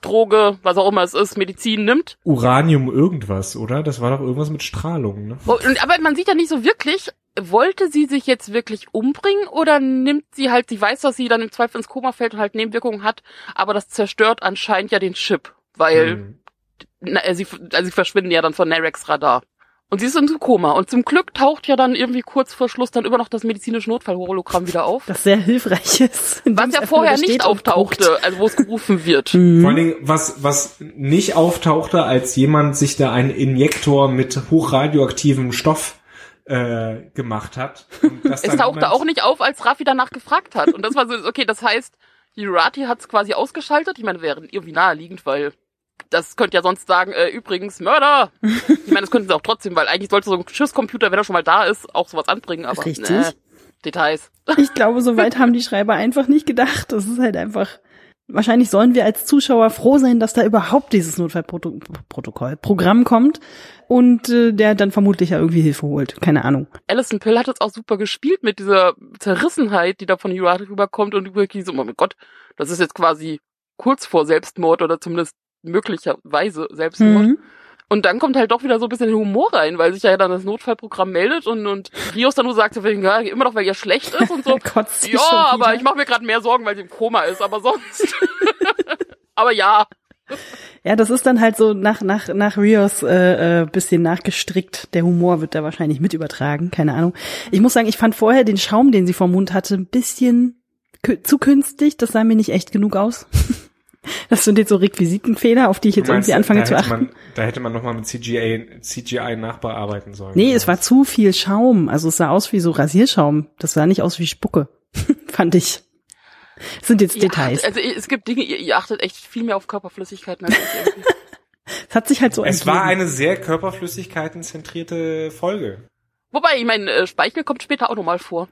Droge, was auch immer es ist, Medizin nimmt. Uranium irgendwas, oder? Das war doch irgendwas mit Strahlung, ne? Oh, Und, aber man sieht ja nicht so wirklich, wollte sie sich jetzt wirklich umbringen oder nimmt sie halt, sie weiß, dass sie dann im Zweifel ins Koma fällt und halt Nebenwirkungen hat, aber das zerstört anscheinend ja den Chip, weil Hm. na, sie, also sie verschwinden ja dann von Nareks Radar. Und sie ist in so Koma. Und zum Glück taucht ja dann irgendwie kurz vor Schluss dann immer noch das medizinische Notfallhologramm wieder auf. Das sehr hilfreich ist. Was ja vorher nicht auftauchte, also wo es gerufen wird. Mhm. Vor allen Dingen, was, was nicht auftauchte, als jemand sich da einen Injektor mit hochradioaktivem Stoff äh, gemacht hat. Und das Es tauchte auch nicht auf, als Raffi danach gefragt hat. Und das war so, okay, das heißt, Jurati hat es quasi ausgeschaltet. Ich meine, wäre irgendwie naheliegend, weil das könnte ja sonst sagen, äh, übrigens, Mörder. Ich meine, das könnten sie auch trotzdem, weil eigentlich sollte so ein Schiffscomputer, wenn er schon mal da ist, auch sowas anbringen, aber Richtig. nee, Details. Ich glaube, so weit haben die Schreiber einfach nicht gedacht. Das ist halt einfach. Wahrscheinlich sollen wir als Zuschauer froh sein, dass da überhaupt dieses Notfallprotokoll, Programm kommt und äh, der dann vermutlich ja irgendwie Hilfe holt. Keine Ahnung. Alison Pill hat es auch super gespielt mit dieser Zerrissenheit, die da von Jurati rüberkommt und wirklich so, oh mein Gott, das ist jetzt quasi kurz vor Selbstmord oder zumindest möglicherweise Selbstmord. Mhm. Und dann kommt halt doch wieder so ein bisschen Humor rein, weil sich ja dann das Notfallprogramm meldet und, und Rios dann nur sagt, ja, immer noch, weil ihr schlecht ist und so. Kotzt ja, aber ich mache mir gerade mehr Sorgen, weil sie im Koma ist, aber sonst. aber ja, Ja, das ist dann halt so nach nach nach Rios äh, äh, bisschen nachgestrickt. Der Humor wird da wahrscheinlich mit übertragen, keine Ahnung. Ich muss sagen, ich fand vorher den Schaum, den sie vom Mund hatte, ein bisschen zu künstlich. Das sah mir nicht echt genug aus. Das sind jetzt so Requisitenfehler, auf die ich jetzt meinst, irgendwie anfange da zu hätte achten. Man, da hätte man nochmal mit CGI, CGI nachbearbeiten sollen. Nee, es war zu viel Schaum. Also es sah aus wie so Rasierschaum. Das sah nicht aus wie Spucke. Fand ich. Das sind jetzt ihr Details. achtet, also es gibt Dinge, ihr, ihr achtet echt viel mehr auf Körperflüssigkeiten als ich irgendwie. Es hat sich halt so Es war ergeben. eine sehr körperflüssigkeitenzentrierte Folge. Wobei, ich meine, äh, Speichel kommt später auch nochmal vor.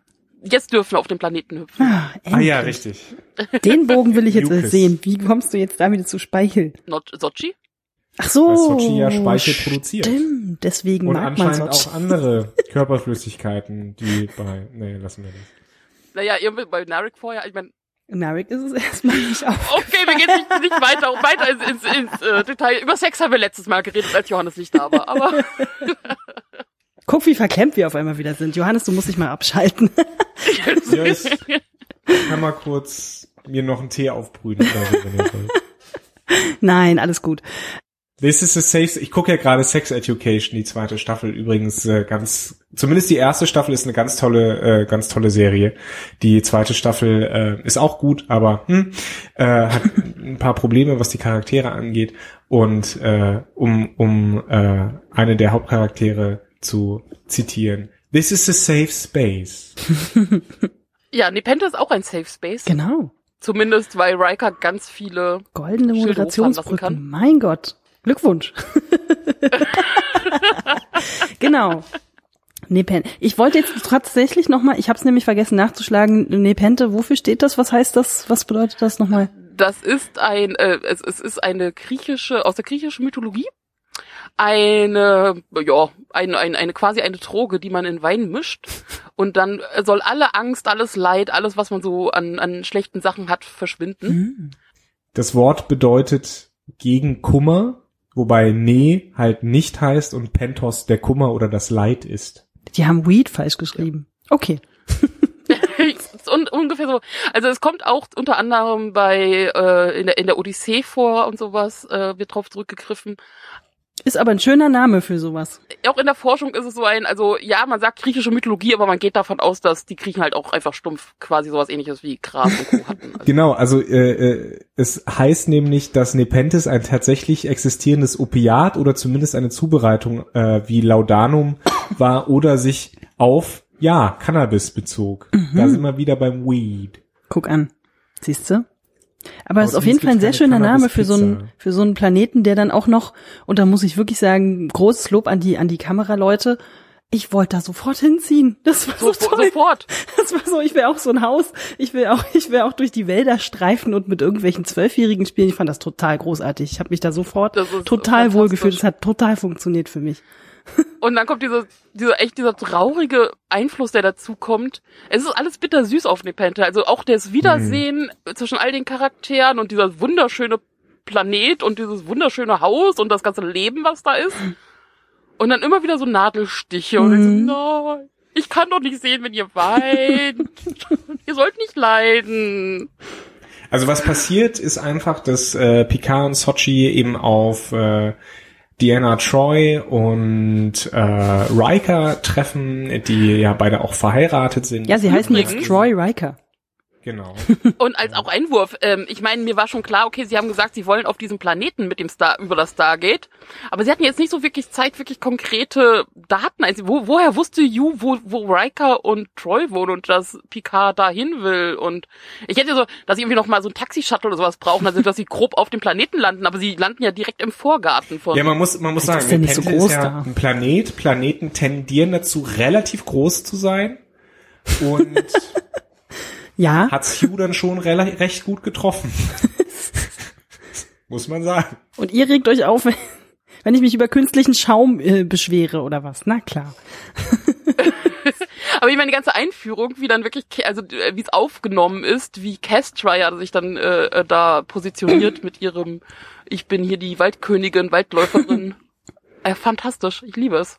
Jetzt dürfen wir auf den Planeten hüpfen. Ah, Ah ja, richtig. Den Bogen will ich jetzt Mucus. sehen. Wie kommst du jetzt da wieder zu Speichel? Not Sochi? Ach so. Weil Sochi ja Speichel produziert. Stimmt, deswegen Und mag man anscheinend Sochi. auch andere Körperflüssigkeiten, die bei, nee, lassen wir nicht. Naja, irgendwie bei Narek vorher, ich meine, Narek ist es erstmal nicht auf. okay, wir gehen nicht, nicht weiter, weiter ins, ins, ins äh, Detail. Über Sex haben wir letztes Mal geredet, als Johannes nicht da war. Aber Guck, wie verklemmt wir auf einmal wieder sind. Johannes, du musst dich mal abschalten. Ja, ich kann mal kurz mir noch einen Tee aufbrühen. So. Nein, alles gut. This is a safe, ich gucke ja gerade Sex Education, die zweite Staffel übrigens äh, ganz, zumindest die erste Staffel ist eine ganz tolle, äh, ganz tolle Serie. Die zweite Staffel äh, ist auch gut, aber hm, äh, hat ein paar Probleme, was die Charaktere angeht. Und äh, um, um äh, eine der Hauptcharaktere zu zitieren, This is a safe space. ja, Nepente ist auch ein Safe Space. Genau. Zumindest, weil Riker ganz viele Goldene Moderationsbrücken. kann. Mein Gott. Glückwunsch. genau. Nepente. Ich wollte jetzt tatsächlich nochmal, ich habe es nämlich vergessen nachzuschlagen, Nepente, wofür steht das? Was heißt das? Was bedeutet das nochmal? Das ist ein, äh, es, es ist eine griechische, aus der griechischen Mythologie. Eine, ja, eine, eine, eine quasi eine Droge, die man in Wein mischt. Und dann soll alle Angst, alles Leid, alles, was man so an, an schlechten Sachen hat, verschwinden. Hm. Das Wort bedeutet gegen Kummer, wobei Ne halt nicht heißt und Pentos der Kummer oder das Leid ist. Die haben Weed falsch geschrieben. Okay. Ist un ungefähr so. Also es kommt auch unter anderem bei äh, in, der, in der Odyssee vor und sowas, äh, wird drauf zurückgegriffen. Ist aber ein schöner Name für sowas. Auch in der Forschung ist es so ein, also ja, man sagt griechische Mythologie, aber man geht davon aus, dass die Griechen halt auch einfach stumpf quasi sowas ähnliches wie Gras und Co. hatten. Also, Genau, also äh, äh, es heißt nämlich, dass Nepenthes ein tatsächlich existierendes Opiat oder zumindest eine Zubereitung äh, wie Laudanum war oder sich auf ja Cannabis bezog. Da sind wir wieder beim Weed. Guck an. Siehst du? Aber es ist auf jeden Fall ein sehr schöner Name für so einen für so einen Planeten, der dann auch noch und da muss ich wirklich sagen, großes Lob an die an die Kameraleute. Ich wollte da sofort hinziehen. Das war so, so, toll. sofort. Das war so, ich will auch so ein Haus. Ich will auch, ich will auch durch die Wälder streifen und mit irgendwelchen Zwölfjährigen spielen. Ich fand das total großartig. Ich habe mich da sofort total wohl gefühlt. fantastisch. Es hat total funktioniert für mich. Und dann kommt dieser, dieser echt dieser traurige Einfluss, der dazu kommt. Es ist alles bittersüß auf Nepente. Also auch das Wiedersehen zwischen all den Charakteren und dieser wunderschöne Planet und dieses wunderschöne Haus und das ganze Leben, was da ist. Und dann immer wieder so Nadelstiche und ich so, nein, ich kann doch nicht sehen, wenn ihr weint. ihr sollt nicht leiden. Also was passiert, ist einfach, dass äh, Picard und Sochi eben auf äh, Diana Troy und äh, Riker treffen, die ja beide auch verheiratet sind. Ja, sie heißen jetzt Übrigens- Troy Riker. Genau. Und als auch Einwurf, ähm, ich meine, mir war schon klar, okay, sie haben gesagt, sie wollen auf diesem Planeten mit dem Star über das Stargate, aber sie hatten jetzt nicht so wirklich Zeit, wirklich konkrete Daten. Also wo, woher wusste Yu, wo, wo Riker und Troy wohnen und dass Picard dahin will? Und ich hätte so, dass sie irgendwie noch mal so ein Taxi-Shuttle oder sowas brauchen, also dass sie grob auf dem Planeten landen, aber sie landen ja direkt im Vorgarten von. Ja, man muss, man muss sagen, ist ja nicht so groß ist ja da. ein Planet. Planeten tendieren dazu, relativ groß zu sein. Und Ja, hat Hugh dann schon recht gut getroffen. muss man sagen. und ihr regt euch auf, wenn ich mich über künstlichen Schaum äh, beschwere oder was. Na klar. Aber ich meine, die ganze Einführung, wie dann wirklich, also äh, wie es aufgenommen ist, wie Castraya sich dann äh, äh, da positioniert mit ihrem, ich bin hier die Waldkönigin, Waldläuferin. äh, fantastisch, ich liebe es.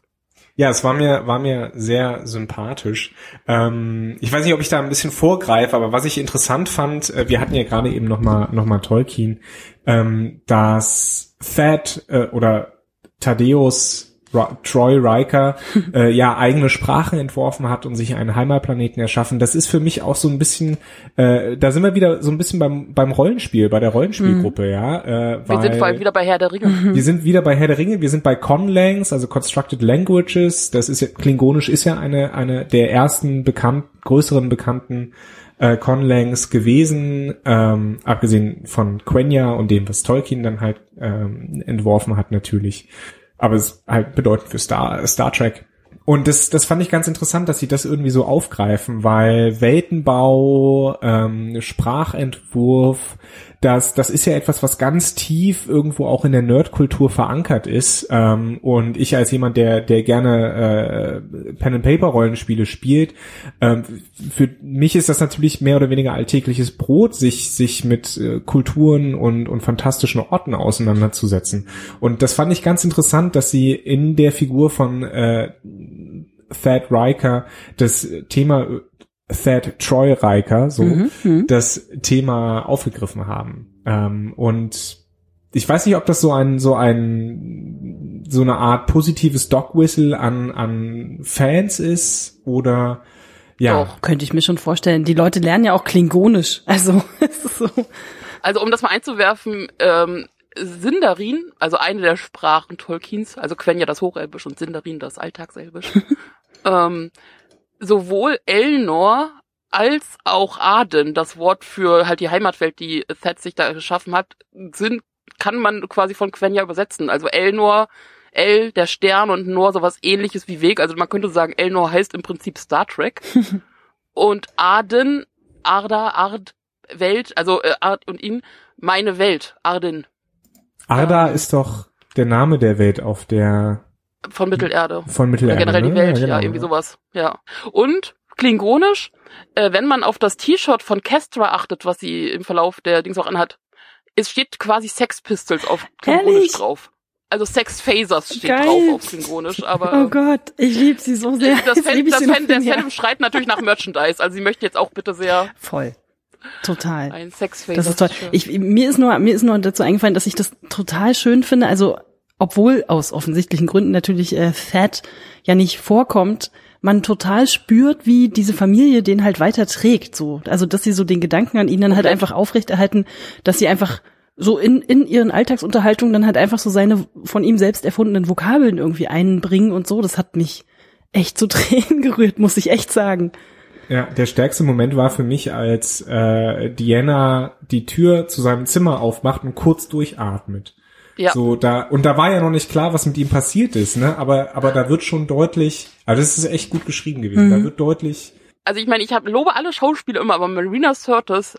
Ja, es war mir, war mir sehr sympathisch. Ähm, ich weiß nicht, ob ich da ein bisschen vorgreife, aber was ich interessant fand, äh, wir hatten ja gerade eben nochmal noch mal Tolkien, ähm, dass Thad äh, oder Thaddeus Troy Riker äh, ja eigene Sprachen entworfen hat und sich einen Heimatplaneten erschaffen. Das ist für mich auch so ein bisschen, äh, da sind wir wieder so ein bisschen beim, beim Rollenspiel, bei der Rollenspielgruppe, ja. Äh, Wir sind weil- vor allem wieder bei Herr der Ringe. wir sind wieder bei Herr der Ringe, wir sind bei Conlangs, also Constructed Languages. Das ist ja, Klingonisch ist ja eine, eine der ersten bekannt, größeren bekannten äh, Conlangs gewesen, ähm, abgesehen von Quenya und dem, was Tolkien dann halt ähm, entworfen hat natürlich. Aber es halt bedeutend für Star, Star Trek. Und das, das fand ich ganz interessant, dass sie das irgendwie so aufgreifen, weil Weltenbau, ähm, Sprachentwurf, das, das ist ja etwas, was ganz tief irgendwo auch in der Nerdkultur verankert ist. Ähm, und ich als jemand, der, der gerne äh, Pen-and-Paper-Rollenspiele spielt, ähm, für mich ist das natürlich mehr oder weniger alltägliches Brot, sich, sich mit äh, Kulturen und, und fantastischen Orten auseinanderzusetzen. Und das fand ich ganz interessant, dass sie in der Figur von äh, Thad Riker das Thema Thad Troy Riker, so, das Thema aufgegriffen haben. Ähm, und ich weiß nicht, ob das so ein, so ein, so eine Art positives Dog-Whistle an, an Fans ist oder, ja. Doch. Könnte ich mir schon vorstellen. Die Leute lernen ja auch Klingonisch. Also, es ist so. Also um das mal einzuwerfen, ähm, Sindarin, also eine der Sprachen Tolkiens, also Quenya das Hochelbisch und Sindarin das Alltagselbisch, ähm, sowohl Elnor als auch Aden, das Wort für halt die Heimatwelt, die Thad sich da geschaffen hat, sind kann man quasi von Quenya übersetzen. Also Elnor, El, der Stern und Nor sowas ähnliches wie Weg. Also man könnte sagen, Elnor heißt im Prinzip Star Trek. und Arden, Arda, Ard, Welt, also äh, Ard und ihn, meine Welt, Arden. Arda ist doch der Name der Welt auf der Von Mittelerde. von Mittelerde. Oder generell die ne? Welt, ja, genau. irgendwie sowas. Ja. Und klingonisch, äh, wenn man auf das T-Shirt von Kestra achtet, was sie im Verlauf der Dings auch anhat, es steht quasi Sex Pistols auf klingonisch Ehrlich? drauf. Also Sex Phasers steht Geil. drauf auf klingonisch, aber Oh Gott, ich liebe sie so sehr. das Jetzt Fan, das Fan, der. Fandom schreit natürlich nach Merchandise. Also sie möchte jetzt auch bitte sehr Voll. Total. ein Sex Phaser. Das ist toll. Ich, mir ist nur, mir ist nur dazu eingefallen, dass ich das total schön finde. Also, obwohl aus offensichtlichen Gründen natürlich äh, Fat ja nicht vorkommt, man total spürt, wie diese Familie den halt weiter trägt. So, also dass sie so den Gedanken an ihn dann halt einfach aufrechterhalten, dass sie einfach so in, in ihren Alltagsunterhaltungen dann halt einfach so seine von ihm selbst erfundenen Vokabeln irgendwie einbringen und so. Das hat mich echt zu Tränen gerührt, muss ich echt sagen. Ja, der stärkste Moment war für mich, als äh, Diana die Tür zu seinem Zimmer aufmacht und kurz durchatmet. Ja. So da und da war ja noch nicht klar, was mit ihm passiert ist, ne? Aber aber da wird schon deutlich, also das ist echt gut geschrieben gewesen. Mhm. Da wird deutlich, Also ich meine, ich hab, lobe alle Schauspieler immer, aber Marina Sirtis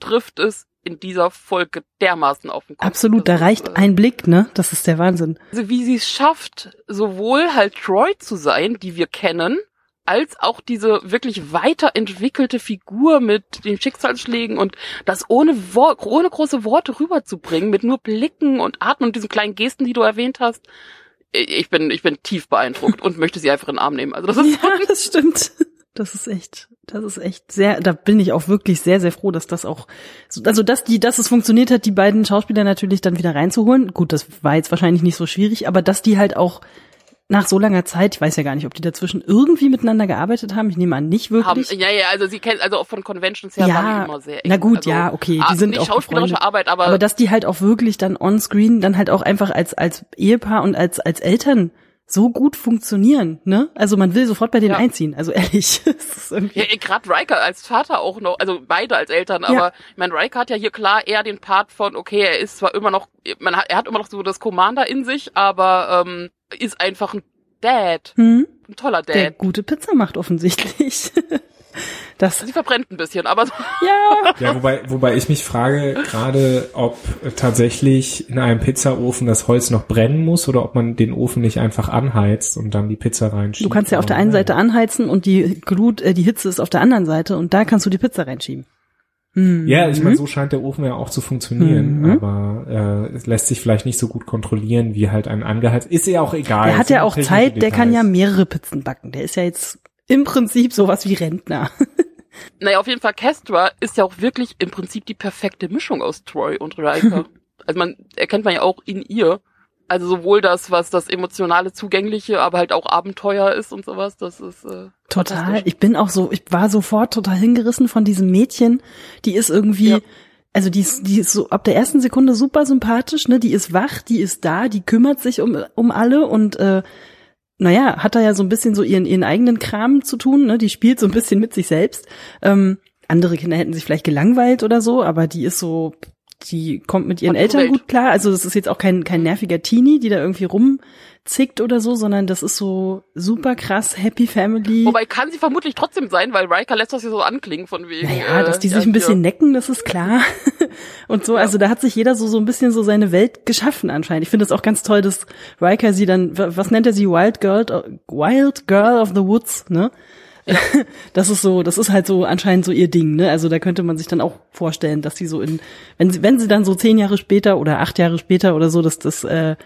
trifft es in dieser Folge dermaßen auf den Kopf. Absolut, da reicht äh, ein Blick, ne? Das ist der Wahnsinn. Also wie sie es schafft, sowohl halt Troy zu sein, die wir kennen, als auch diese wirklich weiterentwickelte Figur mit den Schicksalsschlägen und das ohne, Wor ohne große Worte rüberzubringen, mit nur Blicken und Atmen und diesen kleinen Gesten, die du erwähnt hast. Ich bin, ich bin tief beeindruckt und möchte sie einfach in den Arm nehmen. Also das ist Ja, das stimmt. Das ist echt, das ist echt sehr, da bin ich auch wirklich sehr, sehr froh, dass das auch, so- also dass die, dass es funktioniert hat, die beiden Schauspieler natürlich dann wieder reinzuholen. Gut, das war jetzt wahrscheinlich nicht so schwierig, aber dass die halt auch nach so langer Zeit, ich weiß ja gar nicht, ob die dazwischen irgendwie miteinander gearbeitet haben. Ich nehme an, nicht haben, wirklich. ja, ja, also sie kennt, also auch von Conventions her Ja, waren die immer sehr eng. na gut, also, ja, okay, die ah, sind nicht auch schauspielerische befreundet. Arbeit, aber, aber dass die halt auch wirklich dann on-screen dann halt auch einfach als, als Ehepaar und als, als Eltern so gut funktionieren, ne? Also man will sofort bei denen Ja. einziehen. Also ehrlich. Ja, gerade Riker als Vater auch noch, also beide als Eltern, aber ich meine, Riker hat ja hier klar eher den Part von, okay, er ist zwar immer noch, man hat, er hat immer noch so das Commander in sich, aber ähm, ist einfach ein Dad, Hm? ein toller der Dad. gute Pizza macht offensichtlich. Das, Sie verbrennt ein bisschen, aber ja. ja, wobei, wobei ich mich frage gerade, ob tatsächlich in einem Pizzaofen das Holz noch brennen muss oder ob man den Ofen nicht einfach anheizt und dann die Pizza reinschiebt. Du kannst ja auf der einen Seite anheizen und die Glut, äh, die Hitze ist auf der anderen Seite und da kannst du die Pizza reinschieben. Hm. Ja, ich meine, so scheint der Ofen ja auch zu funktionieren, Mhm. aber äh, es lässt sich vielleicht nicht so gut kontrollieren wie halt ein angeheizt. Ist ja auch egal. Der hat ja auch Zeit, der kann ja mehrere Pizzen backen. Der ist ja jetzt im Prinzip sowas wie Rentner. naja, auf jeden Fall, Kestra ist ja auch wirklich im Prinzip die perfekte Mischung aus Troy und Riker. also man erkennt man ja auch in ihr. Also sowohl das, was das emotionale, zugängliche, aber halt auch Abenteuer ist und sowas, das ist äh, Total. Ich bin auch so, ich war sofort total hingerissen von diesem Mädchen. Die ist irgendwie, Ja. also die ist, die ist so ab der ersten Sekunde super sympathisch, ne? Die ist wach, die ist da, die kümmert sich um, um alle und äh, naja, hat da ja so ein bisschen so ihren, ihren eigenen Kram zu tun, ne? Die spielt so ein bisschen mit sich selbst. Ähm, andere Kinder hätten sich vielleicht gelangweilt oder so, aber die ist so, die kommt mit ihren Hat Eltern gut klar. Also das ist jetzt auch kein, kein nerviger Teenie, die da irgendwie rumzickt oder so, sondern das ist so super krass Happy Family. Wobei kann sie vermutlich trotzdem sein, weil Riker lässt das ja so anklingen von wegen. Naja, äh, dass die ja, sich ein bisschen hier. necken, das ist klar. Und so, also da hat sich jeder so, so ein bisschen so seine Welt geschaffen anscheinend. Ich finde es auch ganz toll, dass Riker sie dann, wa- was nennt er sie? Wild Girl, Wild Girl of the Woods, ne? Das ist so, das ist halt so anscheinend so ihr Ding, ne? Also da könnte man sich dann auch vorstellen, dass sie so in, wenn sie, wenn sie dann so zehn Jahre später oder acht Jahre später oder so, dass das, äh,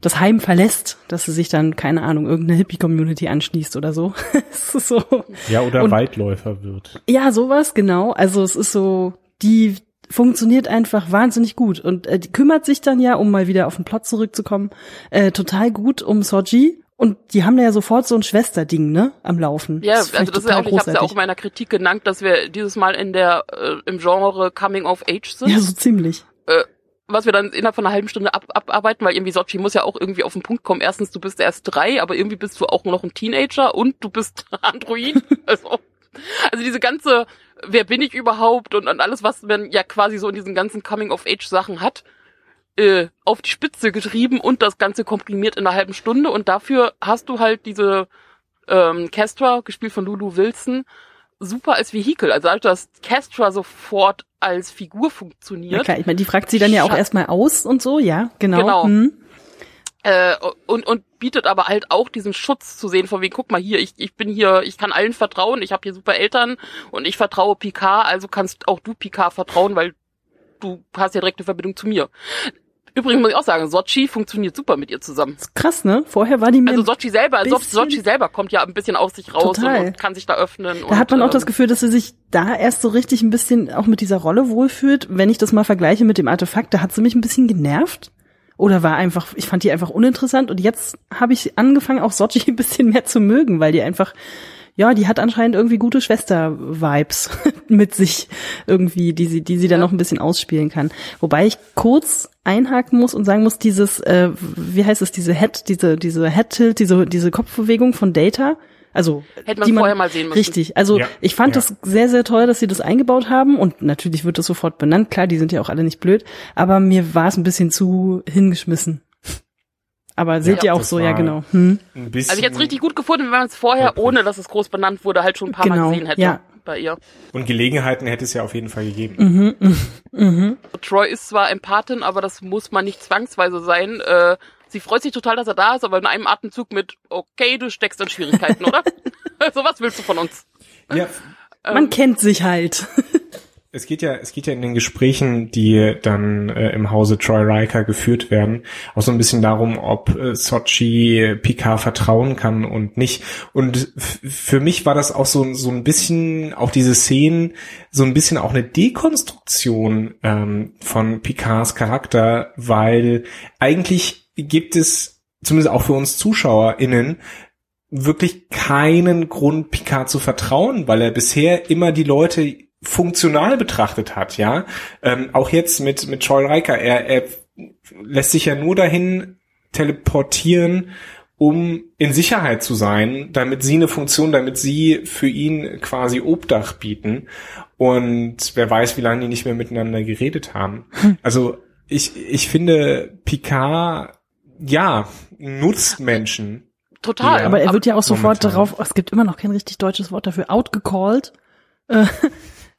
das Heim verlässt, dass sie sich dann, keine Ahnung, irgendeine Hippie-Community anschließt oder so. Es ist so. Ja, oder Und- Waldläufer wird. Ja, sowas, genau. Also es ist so, die funktioniert einfach wahnsinnig gut und äh, die kümmert sich dann ja, um mal wieder auf den Plot zurückzukommen, äh, total gut um Soji und die haben da ja sofort so ein Schwesterding, ne, am Laufen. Ja, fand also das ist ja auch, ich habe ja auch in meiner Kritik genannt, dass wir dieses Mal in der äh, im Genre Coming of Age sind. Ja, so ziemlich. äh, was wir dann innerhalb von einer halben Stunde ab, abarbeiten, weil irgendwie Sochi muss ja auch irgendwie auf den Punkt kommen. Erstens, du bist erst drei, aber irgendwie bist du auch noch ein Teenager und du bist Android. also, also diese ganze, wer bin ich überhaupt und, und alles, was man ja quasi so in diesen ganzen Coming-of-Age-Sachen hat, äh, auf die Spitze getrieben und das Ganze komprimiert in einer halben Stunde und dafür hast du halt diese ähm, Castra, gespielt von Lulu Wilson, super als Vehikel. Also dadurch, dass Castra sofort als Figur funktioniert. Ja klar, ich meine, die fragt sie dann ja auch erstmal aus und so, ja, genau. Genau. Hm. Äh, und, und bietet aber halt auch diesen Schutz zu sehen, von wegen, guck mal hier, ich, ich bin hier, ich kann allen vertrauen, ich habe hier super Eltern und ich vertraue Picard, also kannst auch du Picard vertrauen, weil du hast ja direkte Verbindung zu mir. Übrigens muss ich auch sagen, Sochi funktioniert super mit ihr zusammen. Ist krass, ne? Vorher war die mir Also Sochi selber, Sochi selber kommt ja ein bisschen aus sich raus und, und kann sich da öffnen. Da und, hat man auch das ähm, Gefühl, dass sie sich da erst so richtig ein bisschen auch mit dieser Rolle wohlfühlt. Wenn ich das mal vergleiche mit dem Artefakt, da hat sie mich ein bisschen genervt. Oder war einfach, ich fand die einfach uninteressant und jetzt habe ich angefangen, auch Sochi ein bisschen mehr zu mögen, weil die einfach, ja, die hat anscheinend irgendwie gute Schwester-Vibes mit sich irgendwie, die sie, die sie dann Ja. noch ein bisschen ausspielen kann. Wobei ich kurz einhaken muss und sagen muss, dieses, äh, wie heißt es, diese Head, diese, diese Head-Tilt, diese, diese Kopfbewegung von Data, also Hätte man die vorher mal sehen müssen. Richtig. Also Ja, ich fand ja. das sehr, sehr toll, dass sie das eingebaut haben und natürlich wird das sofort benannt. Klar, die sind ja auch alle nicht blöd, aber mir war es ein bisschen zu hingeschmissen. Aber seht Ja, ihr auch so, ja genau. Hm. Ein bisschen. Also ich hätte es richtig gut gefunden, wenn man es vorher, ohne dass es groß benannt wurde, halt schon ein paar Mal Genau, gesehen hätte ja. bei ihr. Und Gelegenheiten hätte es ja auf jeden Fall gegeben. Mhm. Troy ist zwar Empathin, aber das muss man nicht zwangsweise sein. Äh, sie freut sich total, dass er da ist, aber in einem Atemzug mit, okay, du steckst in Schwierigkeiten, oder? so was willst du von uns? Ja, Man kennt sich halt. es geht ja, es geht ja in den Gesprächen, die dann äh, im Hause Troy Riker geführt werden, auch so ein bisschen darum, ob äh, Sochi Picard vertrauen kann und nicht. Und für mich war das auch so so ein bisschen, auch diese Szenen, so ein bisschen auch eine Dekonstruktion ähm, von Picards Charakter, weil eigentlich gibt es zumindest auch für uns ZuschauerInnen wirklich keinen Grund, Picard zu vertrauen, weil er bisher immer die Leute funktional betrachtet hat, ja. Ähm, auch jetzt mit, mit Troy Riker, er, er lässt sich ja nur dahin teleportieren, um in Sicherheit zu sein, damit sie eine Funktion, damit sie für ihn quasi Obdach bieten. Und wer weiß, wie lange die nicht mehr miteinander geredet haben. Also ich, ich finde, Picard, ja, nutzt Menschen. Total. Ja. Aber er wird ja auch sofort momentan. darauf, es gibt immer noch kein richtig deutsches Wort dafür, outgecalled.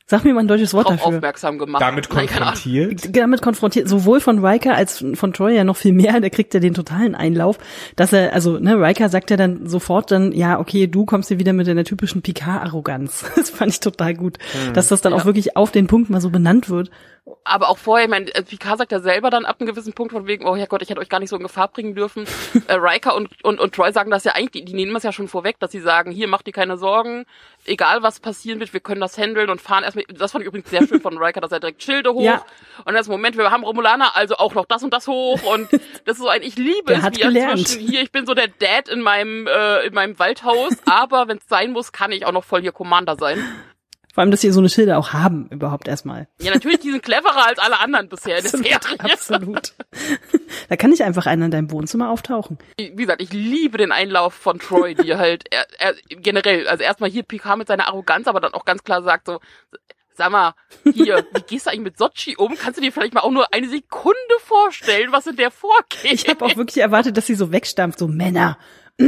Sag mir mal ein deutsches Wort dafür. aufmerksam gemacht. damit Nein, konfrontiert. damit konfrontiert, sowohl von Riker als von Troy ja noch viel mehr, der kriegt ja den totalen Einlauf, dass er, also, ne, Riker sagt ja dann sofort dann, ja, okay, du kommst hier wieder mit deiner typischen Picard-Arroganz. Das fand ich total gut, dass das dann Ja. auch wirklich auf den Punkt mal so benannt wird. Aber auch vorher, ich meine, äh, Picard sagt ja selber dann ab einem gewissen Punkt von wegen, oh Herrgott, ich hätte euch gar nicht so in Gefahr bringen dürfen. äh, Riker und, und, und Troy sagen das ja eigentlich, die, die nehmen das ja schon vorweg, dass sie sagen, hier, macht dir keine Sorgen, egal was passieren wird, wir können das handeln und fahren erstmal, das fand ich übrigens sehr schön von Riker, dass er direkt Schilde hoch Ja. und das Moment, wir haben Romulaner, also auch noch das und das hoch und das ist so ein, ich liebe Der es, hat wie er gelernt. zwischen hier, ich bin so der Dad in meinem, äh, in meinem Waldhaus, aber wenn es sein muss, kann ich auch noch voll hier Commander sein. Vor allem, dass sie so eine Schilder auch haben, überhaupt erstmal. Ja, natürlich, die sind cleverer als alle anderen bisher in der Serie. Absolut. da kann nicht einfach einer in deinem Wohnzimmer auftauchen. wie gesagt, ich liebe den Einlauf von Troy, die halt er, er, generell, also erstmal hier Picard mit seiner Arroganz, aber dann auch ganz klar sagt so, sag mal, hier, wie gehst du eigentlich mit Sochi um? Kannst du dir vielleicht mal auch nur eine Sekunde vorstellen, was in der vorgeht? Ich habe auch wirklich erwartet, dass sie so wegstampft, so Männer. Ja,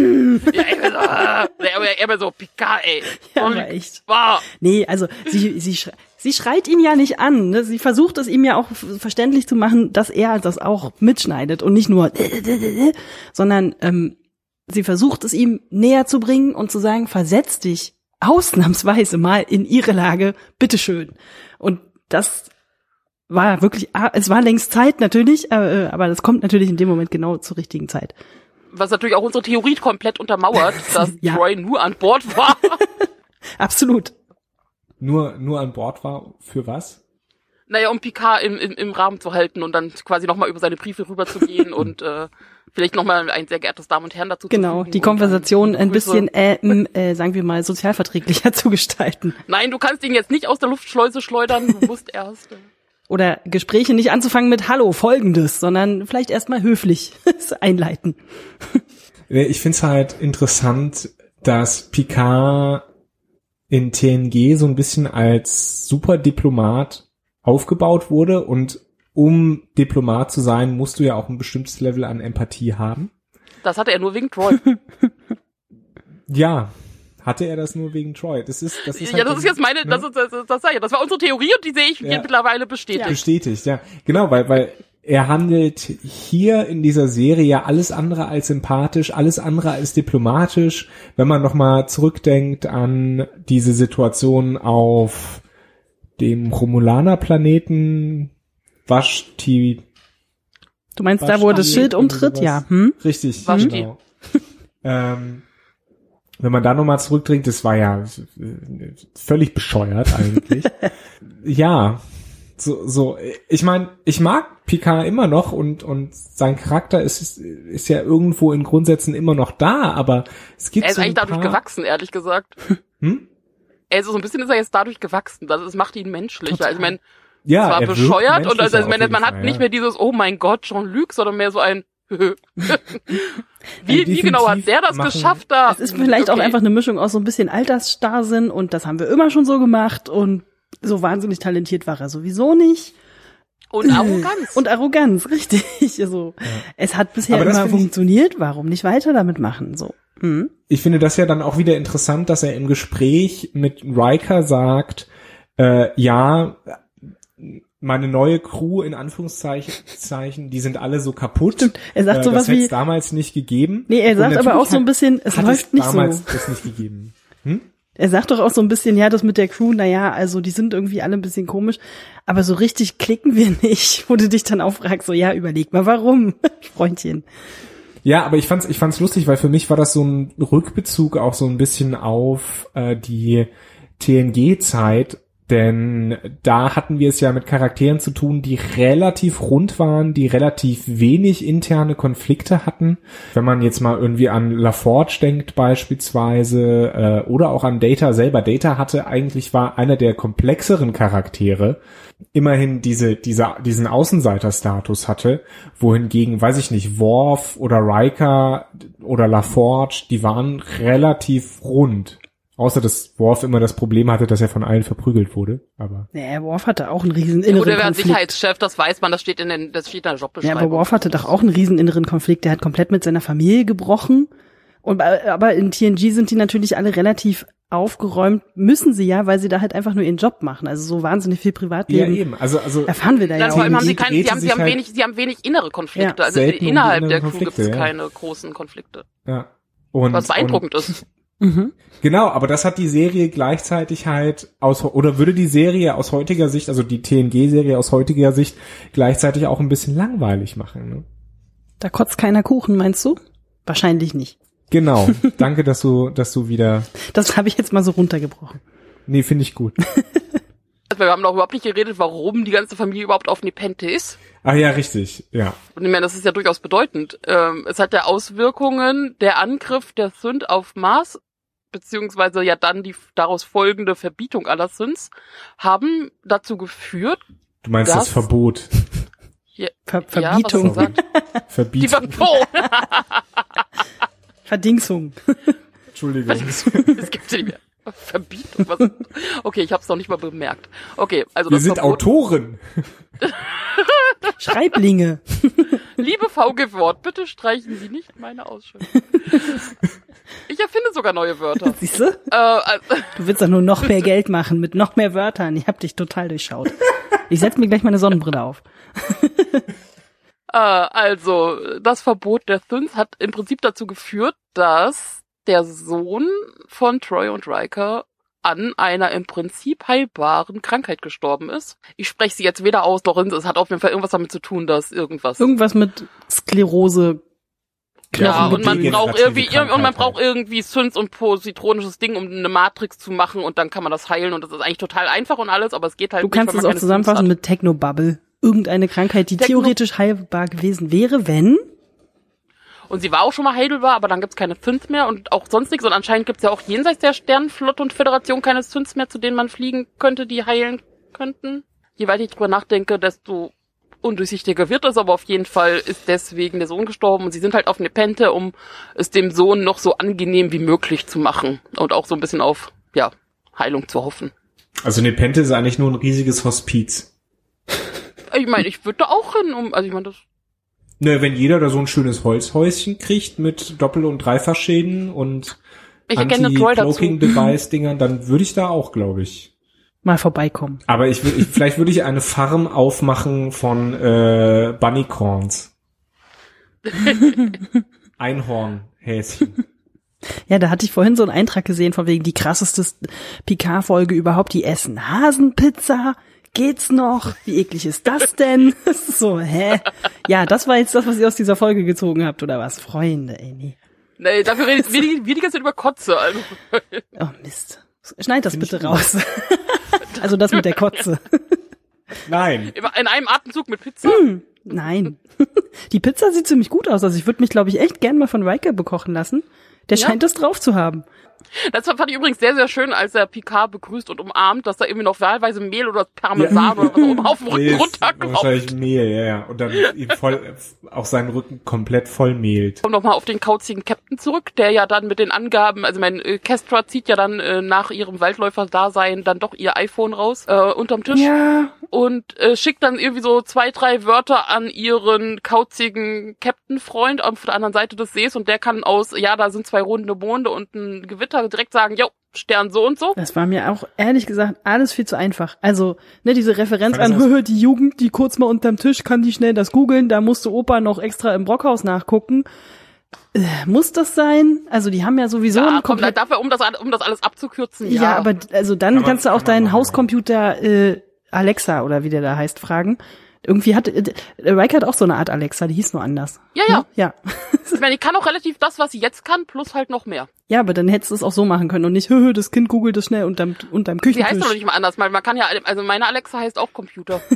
ich bin so, ah, er, er so, Picard, ey. Ja, aber echt. Wow. Nee, also sie, sie, schrei- sie schreit ihn ja nicht an. Ne? Sie versucht es ihm ja auch verständlich zu machen, dass er das auch mitschneidet und nicht nur, sondern ähm, sie versucht es ihm näher zu bringen und zu sagen, versetz dich ausnahmsweise mal in ihre Lage, bitteschön. Und das war wirklich, ah, es war längst Zeit natürlich, äh, aber das kommt natürlich in dem Moment genau zur richtigen Zeit. Was natürlich auch unsere Theorie komplett untermauert, dass Ja. Troy nur an Bord war. Absolut. Nur, nur an Bord war für was? Naja, um Picard im, im, im Rahmen zu halten und dann quasi nochmal über seine Briefe rüberzugehen und äh, vielleicht nochmal ein sehr geehrtes Damen und Herren dazu Genau, die Konversation ein bisschen, äh, äh, sagen wir mal, sozialverträglicher zu gestalten. Nein, du kannst ihn jetzt nicht aus der Luftschleuse schleudern, du musst erst. äh, Oder Gespräche nicht anzufangen mit Hallo, folgendes, sondern vielleicht erstmal höflich einleiten. Ich find's halt interessant, dass Picard in TNG so ein bisschen als Superdiplomat aufgebaut wurde und um Diplomat zu sein, musst du ja auch ein bestimmtes Level an Empathie haben. Das hatte er nur wegen Troy. Ja, hatte er das nur wegen Troy? Das ist, das ist ja, halt das ist jetzt meine, ne? das ist, das, ist, das, ich, das war unsere Theorie und die sehe ich Ja. mittlerweile bestätigt. bestätigt, ja. Genau, weil, weil er handelt hier in dieser Serie ja alles andere als sympathisch, alles andere als diplomatisch. Wenn man nochmal zurückdenkt an diese Situation auf dem Romulaner-Planeten, Vashti, Du meinst da, wo das Schild umtritt? Ja. Hm? Richtig, Vashti. genau. ähm, wenn man da nochmal zurückdringt, das war ja äh, völlig bescheuert eigentlich. ja, so, so, ich meine, ich mag Picard immer noch und, und sein Charakter ist, ist ja irgendwo in Grundsätzen immer noch da, aber es gibt Er ist so eigentlich dadurch gewachsen, ehrlich gesagt. Hm? Er ist so ein bisschen ist er jetzt dadurch gewachsen. Das, das macht ihn menschlicher. Total. Ich meine, Ja, es war er bescheuert und also, auf man jeden hat Fall, nicht mehr dieses, oh mein Gott, Jean-Luc, sondern mehr so ein wie, wie genau hat der das machen- geschafft da? Es ist vielleicht auch Okay. einfach eine Mischung aus so ein bisschen Altersstarrsinn und das haben wir immer schon so gemacht und so wahnsinnig talentiert war er sowieso nicht. Und Arroganz. Und Arroganz, richtig. Also, es hat bisher das immer funktioniert, warum nicht weiter damit machen? So. Hm. ich finde das ja dann auch wieder interessant, dass er im Gespräch mit Riker sagt, äh, ja, meine neue Crew in Anführungszeichen, Zeichen, die sind alle so kaputt. Er sagt äh, sowas das wie- es damals nicht gegeben. Nee, er sagt aber auch so ein bisschen, es läuft nicht so. damals das nicht gegeben. Hm? Er sagt doch auch so ein bisschen, ja, das mit der Crew, na ja, also die sind irgendwie alle ein bisschen komisch, aber so richtig klicken wir nicht, wo du dich dann auch fragst, so ja, überleg mal, warum, Freundchen. Ja, aber ich fand's, ich fand's lustig, weil für mich war das so ein Rückbezug auch so ein bisschen auf äh, die TNG-Zeit, denn da hatten wir es ja mit Charakteren zu tun, die relativ rund waren, die relativ wenig interne Konflikte hatten. Wenn man jetzt mal irgendwie an LaForge denkt beispielsweise äh, oder auch an Data selber. Data hatte eigentlich war einer der komplexeren Charaktere, immerhin diese, diese, diesen Außenseiterstatus hatte, wohingegen, weiß ich nicht, Worf oder Riker oder LaForge, die waren relativ rund. Außer dass Worf immer das Problem hatte, dass er von allen verprügelt wurde. Aber Naja, Worf hatte auch einen riesen Oder inneren wer ein Konflikt. Sicherheitschef, das weiß man, das steht in den, das steht in der Ja, Jobbeschreibung. aber Worf hatte doch auch einen riesen inneren Konflikt, der hat komplett mit seiner Familie gebrochen. Und, bei- aber in TNG sind die natürlich alle relativ aufgeräumt, müssen sie ja, weil sie da halt einfach nur ihren Job machen. Also so wahnsinnig viel ja, Privatleben eben. Also, also erfahren wir da ja auch vor allem haben sie nicht. keine, sie haben, sie haben halt wenig, sie haben wenig innere Konflikte. Ja, also innerhalb der Crew gibt es ja. keine großen Konflikte. ja. Und, Was beeindruckend und, ist. Mhm. Genau, aber das hat die Serie gleichzeitig halt aus, oder würde die Serie aus heutiger Sicht, also die TNG-Serie aus heutiger Sicht, gleichzeitig auch ein bisschen langweilig machen. Ne? Da kotzt keiner Kuchen, meinst du? Wahrscheinlich nicht. Genau. Danke, dass du, dass du wieder, Das habe ich jetzt mal so runtergebrochen. nee, finde ich gut. Also wir haben noch überhaupt nicht geredet, warum die ganze Familie überhaupt auf Nepente ist. Ah ja, richtig, ja. Und ich meine, das ist ja durchaus bedeutend. Ähm, es hat ja Auswirkungen, der Angriff der Synth auf Mars, beziehungsweise ja dann die daraus folgende Verbietung aller Synths, haben dazu geführt, Du meinst das, Das- Verbot. ja, Ver ja, was Verbietung, die Verbietung. Verbot. Verdingsung. Entschuldigung. Das gibt's ja nicht mehr. Verbietung. Was? Okay, ich habe es noch nicht mal bemerkt. Okay, also Wir das sind Verbot. Autoren. Schreiblinge. Liebe VG-Wort, bitte streichen Sie nicht meine Ausschrift. Ich erfinde sogar neue Wörter. Siehst du? Äh, also, Du willst doch nur noch mehr Geld machen mit noch mehr Wörtern. Ich hab dich total durchschaut. Ich setz mir gleich meine Sonnenbrille auf. äh, also, das Verbot der Synths hat im Prinzip dazu geführt, dass der Sohn von Troy und Riker an einer im Prinzip heilbaren Krankheit gestorben ist. Ich spreche sie jetzt weder aus noch in, es hat auf jeden Fall irgendwas damit zu tun, dass irgendwas Irgendwas mit Sklerose. Ja, und man braucht irgendwie, und man braucht irgendwie Synths und positronisches Ding, um eine Matrix zu machen und dann kann man das heilen und das ist eigentlich total einfach und alles, aber es geht halt Du nicht, kannst es auch zusammenfassen mit Technobubble. Irgendeine Krankheit, die Techno- theoretisch heilbar gewesen wäre, wenn. Und sie war auch schon mal heilbar, aber dann gibt's keine Synths mehr und auch sonst nichts und anscheinend gibt's ja auch jenseits der Sternenflotte und Föderation keine Synths mehr, zu denen man fliegen könnte, die heilen könnten. Je weiter ich drüber nachdenke, desto undurchsichtiger wird es, aber auf jeden Fall ist deswegen der Sohn gestorben und sie sind halt auf Nepente, um es dem Sohn noch so angenehm wie möglich zu machen und auch so ein bisschen auf, ja, Heilung zu hoffen. Also Nepente ist eigentlich nur ein riesiges Hospiz. Ich meine, ich würde da auch hin, um, also ich meine, das Ne, wenn jeder da so ein schönes Holzhäuschen kriegt mit Doppel- und Dreifachschäden und. Anti-Cloaking-Device-Dingern, dann würde ich da auch, glaube ich. Mal vorbeikommen. Aber ich, ich vielleicht würde ich eine Farm aufmachen von äh, Bunnycorns. Einhornhäschen. Ja, da hatte ich vorhin so einen Eintrag gesehen von wegen die krasseste Picard-Folge überhaupt. Die essen Hasenpizza. Geht's noch? Wie eklig ist das denn? So, hä? Ja, das war jetzt das, was ihr aus dieser Folge gezogen habt, oder was? Freunde, ey, nee. Nee, dafür redet wir die, wir die ganze Zeit über Kotze. Also, Oh, Mist. Schneid das bitte raus. also das mit der Kotze. Nein. in einem Atemzug mit Pizza. Nein. Die Pizza sieht ziemlich gut aus. Also ich würde mich, glaube ich, echt gern mal von Riker bekochen lassen. Der Ja. scheint das drauf zu haben. Das fand ich übrigens sehr, sehr schön, als er Picard begrüßt und umarmt, dass da irgendwie noch wahlweise Mehl oder Parmesan oder was auch immer auf dem Rücken ist runterkommt. Wahrscheinlich Mehl, ja, ja. Und dann ihn voll, auch seinen Rücken komplett voll mehlt. Kommt nochmal auf den kauzigen Captain zurück, der ja dann mit den Angaben, also mein äh, Kestra zieht ja dann äh, nach ihrem Waldläufer-Dasein dann doch ihr iPhone raus, äh, unterm Tisch. Ja. und äh, schickt dann irgendwie so zwei, drei Wörter an ihren kauzigen Captain-Freund auf der anderen Seite des Sees und der kann aus, ja, da sind zwei runde Monde und ein Gewitter direkt sagen, jo, Stern so und so. Das war mir auch ehrlich gesagt alles viel zu einfach. Also, ne, diese Referenz an "Höhö, die Jugend, die kurz mal unterm Tisch, kann die schnell das googeln, da musste Opa noch extra im Brockhaus nachgucken. Äh, muss das sein? Also, die haben ja sowieso Ja, ein komm, komplett dafür, um das, um das alles abzukürzen, ja. Ja, aber also dann Kann man- kannst du auch deinen Hauscomputer äh, Alexa oder wie der da heißt fragen. Irgendwie hat äh, Riker hat auch so eine Art Alexa, die hieß nur anders. Ja, ja. Ne? Ja. Ich meine, die kann auch relativ das, was sie jetzt kann, plus halt noch mehr. Ja, aber dann hättest du es auch so machen können und nicht, höhö, das Kind googelt das schnell unterm, unterm Die heißt doch Küchentisch. nicht mal anders, weil man kann ja, also meine Alexa heißt auch Computer.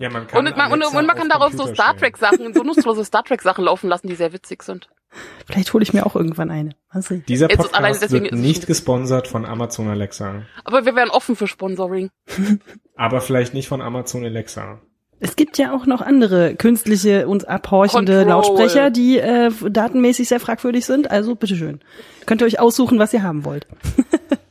Ja, man kann Und, man, und, und man kann auf darauf so Computer Star stellen. Trek Sachen, so nutzlose Star Trek Sachen laufen lassen, die sehr witzig sind. Vielleicht hole ich mir auch irgendwann eine. Sehen. Dieser Podcast deswegen wird es nicht gesponsert von Amazon Alexa. Aber wir wären offen für Sponsoring. Aber vielleicht nicht von Amazon Alexa. Es gibt ja auch noch andere künstliche und abhorchende Control. Lautsprecher, die äh, datenmäßig sehr fragwürdig sind. Also bitteschön. Könnt ihr euch aussuchen, was ihr haben wollt.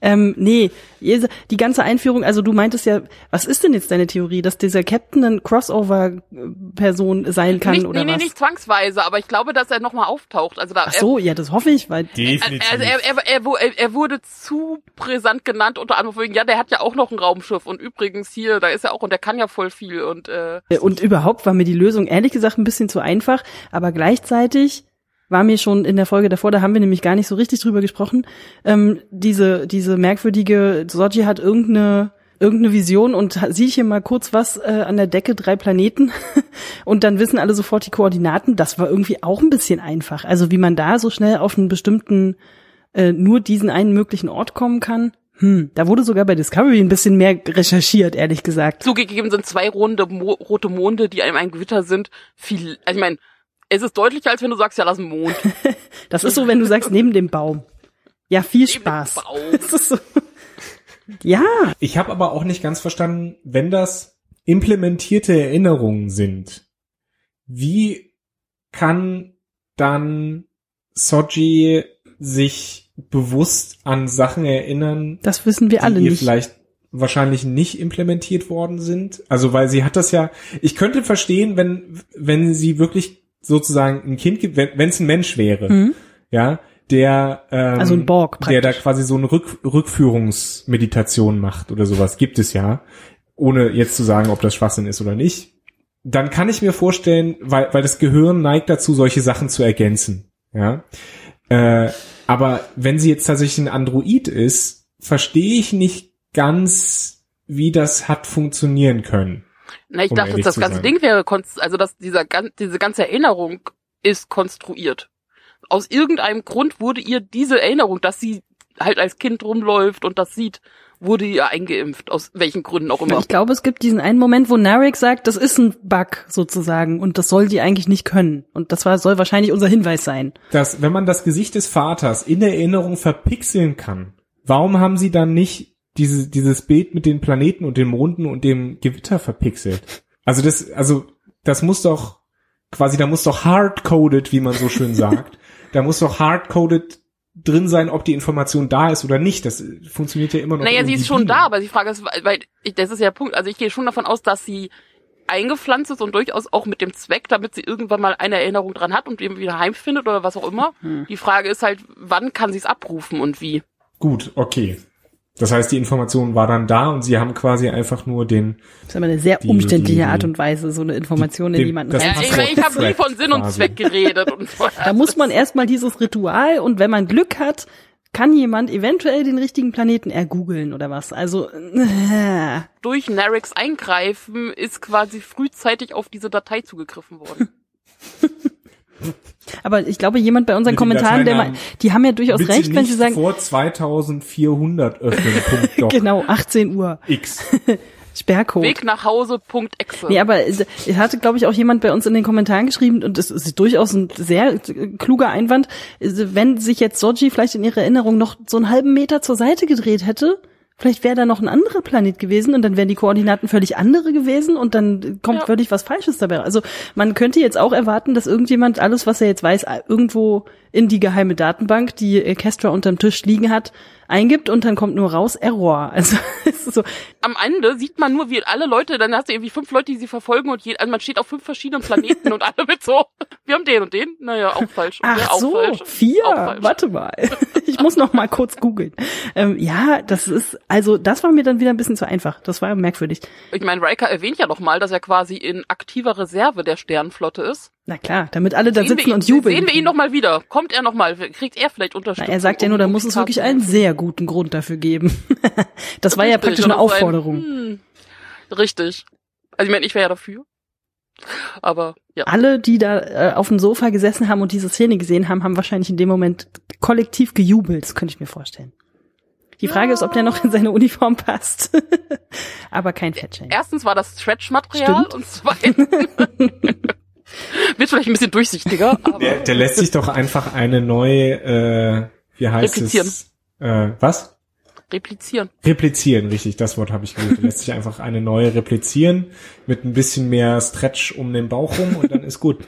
ähm, nee, die ganze Einführung, also du meintest ja, was ist denn jetzt deine Theorie, dass dieser Captain ein Crossover-Person sein kann nicht, oder nee, nee, was? nicht zwangsweise, aber ich glaube, dass er nochmal auftaucht. Also da, Ach so, ja, das hoffe ich, weil Definitiv. Also er, er, er, er, er wurde zu brisant genannt, unter anderem wegen, ja, der hat ja auch noch ein Raumschiff und übrigens hier, da ist er auch und der kann ja voll viel und äh, Und überhaupt war mir die Lösung ehrlich gesagt ein bisschen zu einfach, aber gleichzeitig war mir schon in der Folge davor, da haben wir nämlich gar nicht so richtig drüber gesprochen, ähm, diese, diese merkwürdige, Soji hat irgendeine, irgendeine Vision und sieht hier mal kurz was äh, an der Decke, drei Planeten und dann wissen alle sofort die Koordinaten. Das war irgendwie auch ein bisschen einfach. Also wie man da so schnell auf einen bestimmten, äh, nur diesen einen möglichen Ort kommen kann. Hm, da wurde sogar bei Discovery ein bisschen mehr recherchiert, ehrlich gesagt. zugegeben sind zwei runde Mo rote Monde, die einem ein Gewitter sind, viel, also ich meine, es ist deutlicher, als wenn du sagst, ja, lass einen Mond. Das ist so, wenn du sagst, neben dem Baum. Ja, viel Neben dem Spaß. Baum. Das ist so. Ja, Ich habe aber auch nicht ganz verstanden, wenn das implementierte Erinnerungen sind, wie kann dann Soji sich bewusst an Sachen erinnern, das wissen wir alle nicht. vielleicht wahrscheinlich nicht implementiert worden sind. Also weil sie hat das ja, ich könnte verstehen, wenn, wenn sie wirklich sozusagen ein Kind gibt, wenn es ein Mensch wäre, Mhm. ja, der ähm, Also ein Borg der da quasi so eine Rück Rückführungsmeditation macht oder sowas, gibt es ja, ohne jetzt zu sagen, ob das Schwachsinn ist oder nicht. Dann kann ich mir vorstellen, weil, weil das Gehirn neigt dazu, solche Sachen zu ergänzen, ja. Äh, aber wenn sie jetzt tatsächlich ein Android ist, verstehe ich nicht ganz, wie das hat funktionieren können. Na, ich Um dachte, das ganze sein. Ding wäre, konst- also dass dieser, diese ganze Erinnerung ist konstruiert. Aus irgendeinem Grund wurde ihr diese Erinnerung, dass sie halt als Kind rumläuft und das sieht, wurde ihr eingeimpft, aus welchen Gründen auch immer. Ich glaube, es gibt diesen einen Moment, wo Narek sagt, das ist ein Bug sozusagen und das soll die eigentlich nicht können. Und das war, soll wahrscheinlich unser Hinweis sein. Dass, wenn man das Gesicht des Vaters in der Erinnerung verpixeln kann, warum haben sie dann nicht diese, dieses Bild mit den Planeten und den Monden und dem Gewitter verpixelt? Also das, also, das muss doch, quasi, da muss doch hardcoded, wie man so schön sagt, da muss doch hardcoded drin sein, ob die Information da ist oder nicht. Das funktioniert ja immer noch. Naja, sie ist schon da, aber die Frage ist, weil ich, das ist ja der Punkt. Also ich gehe schon davon aus, dass sie eingepflanzt ist und durchaus auch mit dem Zweck, damit sie irgendwann mal eine Erinnerung dran hat und eben wieder heimfindet oder was auch immer. Hm. Die Frage ist halt, wann kann sie es abrufen und wie? Gut, okay. Das heißt, die Information war dann da und sie haben quasi einfach nur den. Das ist aber eine sehr Die- umständliche die- Art und Weise, so eine Information die- in jemanden das Ja, ich ich habe nie von Sinn und. Zweck geredet und so. Da muss man erstmal dieses Ritual und wenn man Glück hat, kann jemand eventuell den richtigen Planeten ergoogeln oder was. Also, äh, durch Narix eingreifen ist quasi frühzeitig auf diese Datei zugegriffen worden. aber ich glaube, jemand bei unseren Mit Kommentaren, der mal, die haben ja durchaus Bitte recht, wenn sie sagen, vor 2400 öffnen. Genau, 18 Uhr, X. Sperrcode. Weg nach Hause.exe. Nee, aber es es hatte, glaube ich, auch jemand bei uns in den Kommentaren geschrieben, und das ist durchaus ein sehr äh, kluger Einwand, also wenn sich jetzt Soji vielleicht in ihrer Erinnerung noch so einen halben Meter zur Seite gedreht hätte, vielleicht wäre da noch ein anderer Planet gewesen und dann wären die Koordinaten völlig andere gewesen und dann kommt Ja. völlig was Falsches dabei. Also man könnte jetzt auch erwarten, dass irgendjemand alles, was er jetzt weiß, irgendwo in die geheime Datenbank, die äh, Kestra unterm Tisch liegen hat, eingibt und dann kommt nur raus Error. Also es ist so, Am Ende sieht man nur, wie alle Leute, dann hast du irgendwie fünf Leute, die sie verfolgen und je, also man steht auf fünf verschiedenen Planeten und alle mit so, wir haben den und den, naja, auch falsch. Ach auch so, falsch. vier. Auch falsch. Warte mal. Ich muss noch mal kurz googeln. Ähm, ja, das ist, also das war mir dann wieder ein bisschen zu einfach. Das war merkwürdig. Ich meine, Riker erwähnt ja noch mal, dass er quasi in aktiver Reserve der Sternenflotte ist. Na klar, damit alle da Sehen sitzen ihn, und jubeln. Sehen wir ihn noch mal wieder. Kommt er noch mal? Kriegt er vielleicht Na, Unterstützung? er sagt ja nur, da muss es wirklich einen sehr guten Grund dafür geben. das war ja praktisch eine das ist ein- Aufforderung. hm, richtig. Also ich meine, ich wäre ja dafür. Aber ja. Alle, die da äh, auf dem Sofa gesessen haben und diese Szene gesehen haben, haben wahrscheinlich in dem Moment kollektiv gejubelt. Das könnte ich mir vorstellen. Die Frage Ja. ist, ob der noch in seine Uniform passt. Aber kein Fettshaming. Erstens war das Stretch-Material und zweitens wird vielleicht ein bisschen durchsichtiger, aber Der, der lässt sich doch einfach eine neue, äh, wie heißt Replizieren. es? Äh, was? replizieren. Replizieren, richtig, das Wort habe ich. Der lässt sich einfach eine neue replizieren mit ein bisschen mehr Stretch um den Bauch rum und dann ist gut.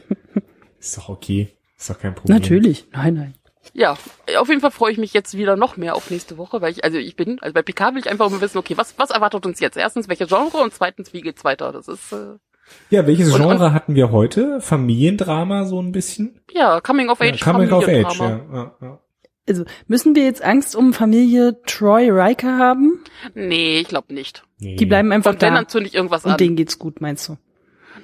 Ist doch okay. Ist doch kein Problem. Natürlich. Nein, nein. Ja, auf jeden Fall freue ich mich jetzt wieder noch mehr auf nächste Woche, weil ich, also ich bin, also bei PK will ich einfach immer wissen, okay, was, was erwartet uns jetzt? Erstens, welche Genre und zweitens, wie geht's weiter? Das ist, äh, Ja, welches Und- Genre hatten wir heute? Familiendrama so ein bisschen? ja, Coming of Age, ja, Coming of Age, ja. ja, ja. Also, müssen wir jetzt Angst um Familie Troy Riker haben? Nee, ich glaube nicht. Nee. Die bleiben einfach Und da. dann zünde ich irgendwas Und an. denen geht's gut, meinst du?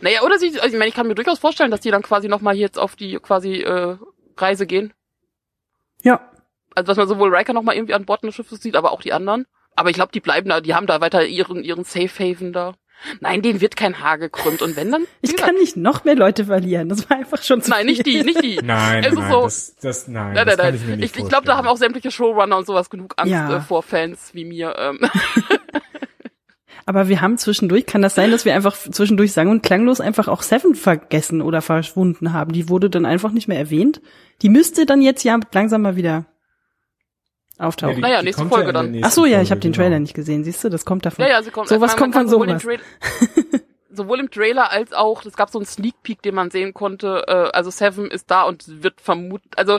Naja, oder sie, also ich meine, ich kann mir durchaus vorstellen, dass die dann quasi nochmal jetzt auf die quasi äh, Reise gehen. Ja. Also dass man sowohl Riker nochmal irgendwie an Bord eines Schiffes sieht, aber auch die anderen. Aber ich glaube, die bleiben da, die haben da weiter ihren, ihren Safe Haven da. Nein, denen wird kein Haar gekrümmt. Und wenn dann? Ich kann nicht noch mehr Leute verlieren. Das war einfach schon zu Nein, nicht die, viel. nicht die. Nein, Es ist nein, so- das, das, nein, Nein, das nein, kann nein. Ich, ich glaube, da haben auch sämtliche Showrunner und sowas genug Angst Ja. äh, vor Fans wie mir. Ähm. Aber wir haben zwischendurch, kann das sein, dass wir einfach zwischendurch sang- und klanglos einfach auch Seven vergessen oder verschwunden haben? Die wurde dann einfach nicht mehr erwähnt. Die müsste dann jetzt ja langsam mal wieder auftauchen. Naja, nächste Folge dann. Ach so, ja, ich habe den genau. Trailer nicht gesehen. Siehst du, das kommt davon. Ja, ja, sie kommt. Sowas also man- kommt man von sowohl sowas. Im Trailer, sowohl im Trailer als auch, es gab so einen Sneak Peek, den man sehen konnte. Äh, also Seven ist da und wird vermutet. Also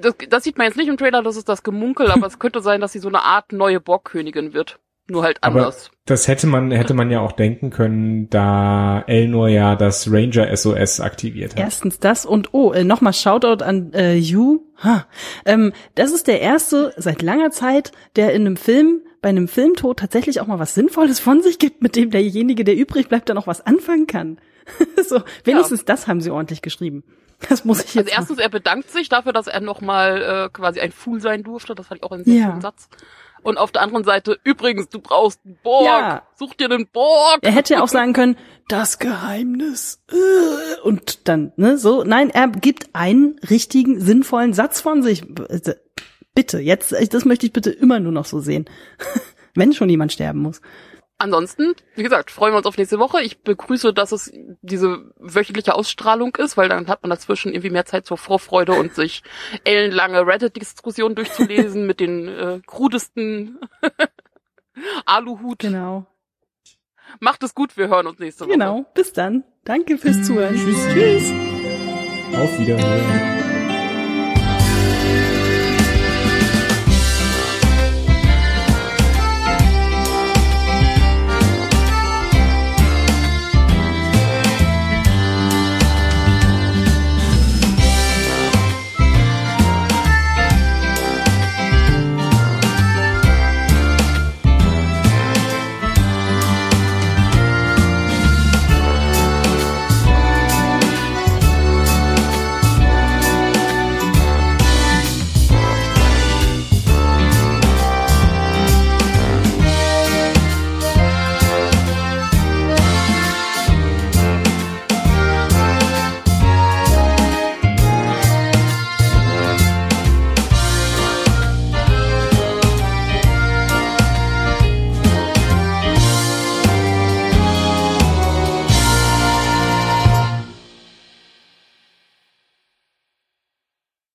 das, das sieht man jetzt nicht im Trailer, das ist das Gemunkel, aber es könnte sein, dass sie so eine Art neue Borgkönigin wird. Nur halt Aber anders. das hätte man, hätte man ja auch denken können, da Elnor ja das Ranger SOS aktiviert hat. Erstens das und oh, äh, nochmal Shoutout an äh, You. Ha. Ähm, das ist der erste seit langer Zeit, der in einem Film, bei einem Filmtod tatsächlich auch mal was Sinnvolles von sich gibt, mit dem derjenige, der übrig bleibt, dann auch was anfangen kann. so, wenigstens das haben sie ordentlich geschrieben. Das muss ich Also jetzt. erstens, er bedankt sich dafür, dass er nochmal äh, quasi ein Fool sein durfte. Das fand ich auch einen sehr Ja. schönen Satz. Und auf der anderen Seite, übrigens, du brauchst einen Borg. Ja. Such dir einen Borg. er hätte ja auch sagen können, das Geheimnis. äh, Und dann, ne, so. Nein, er gibt einen richtigen, sinnvollen Satz von sich. Bitte, jetzt, das möchte ich bitte immer nur noch so sehen. Wenn schon jemand sterben muss. Ansonsten, wie gesagt, freuen wir uns auf nächste Woche. Ich begrüße, dass es diese wöchentliche Ausstrahlung ist, weil dann hat man dazwischen irgendwie mehr Zeit zur Vorfreude und sich ellenlange Reddit-Diskussionen durchzulesen mit den äh, krudesten Aluhut. Genau. Macht es gut, wir hören uns nächste Woche. Genau. Bis dann. Danke fürs Zuhören. Tschüss. Tschüss. Auf Wiederhören.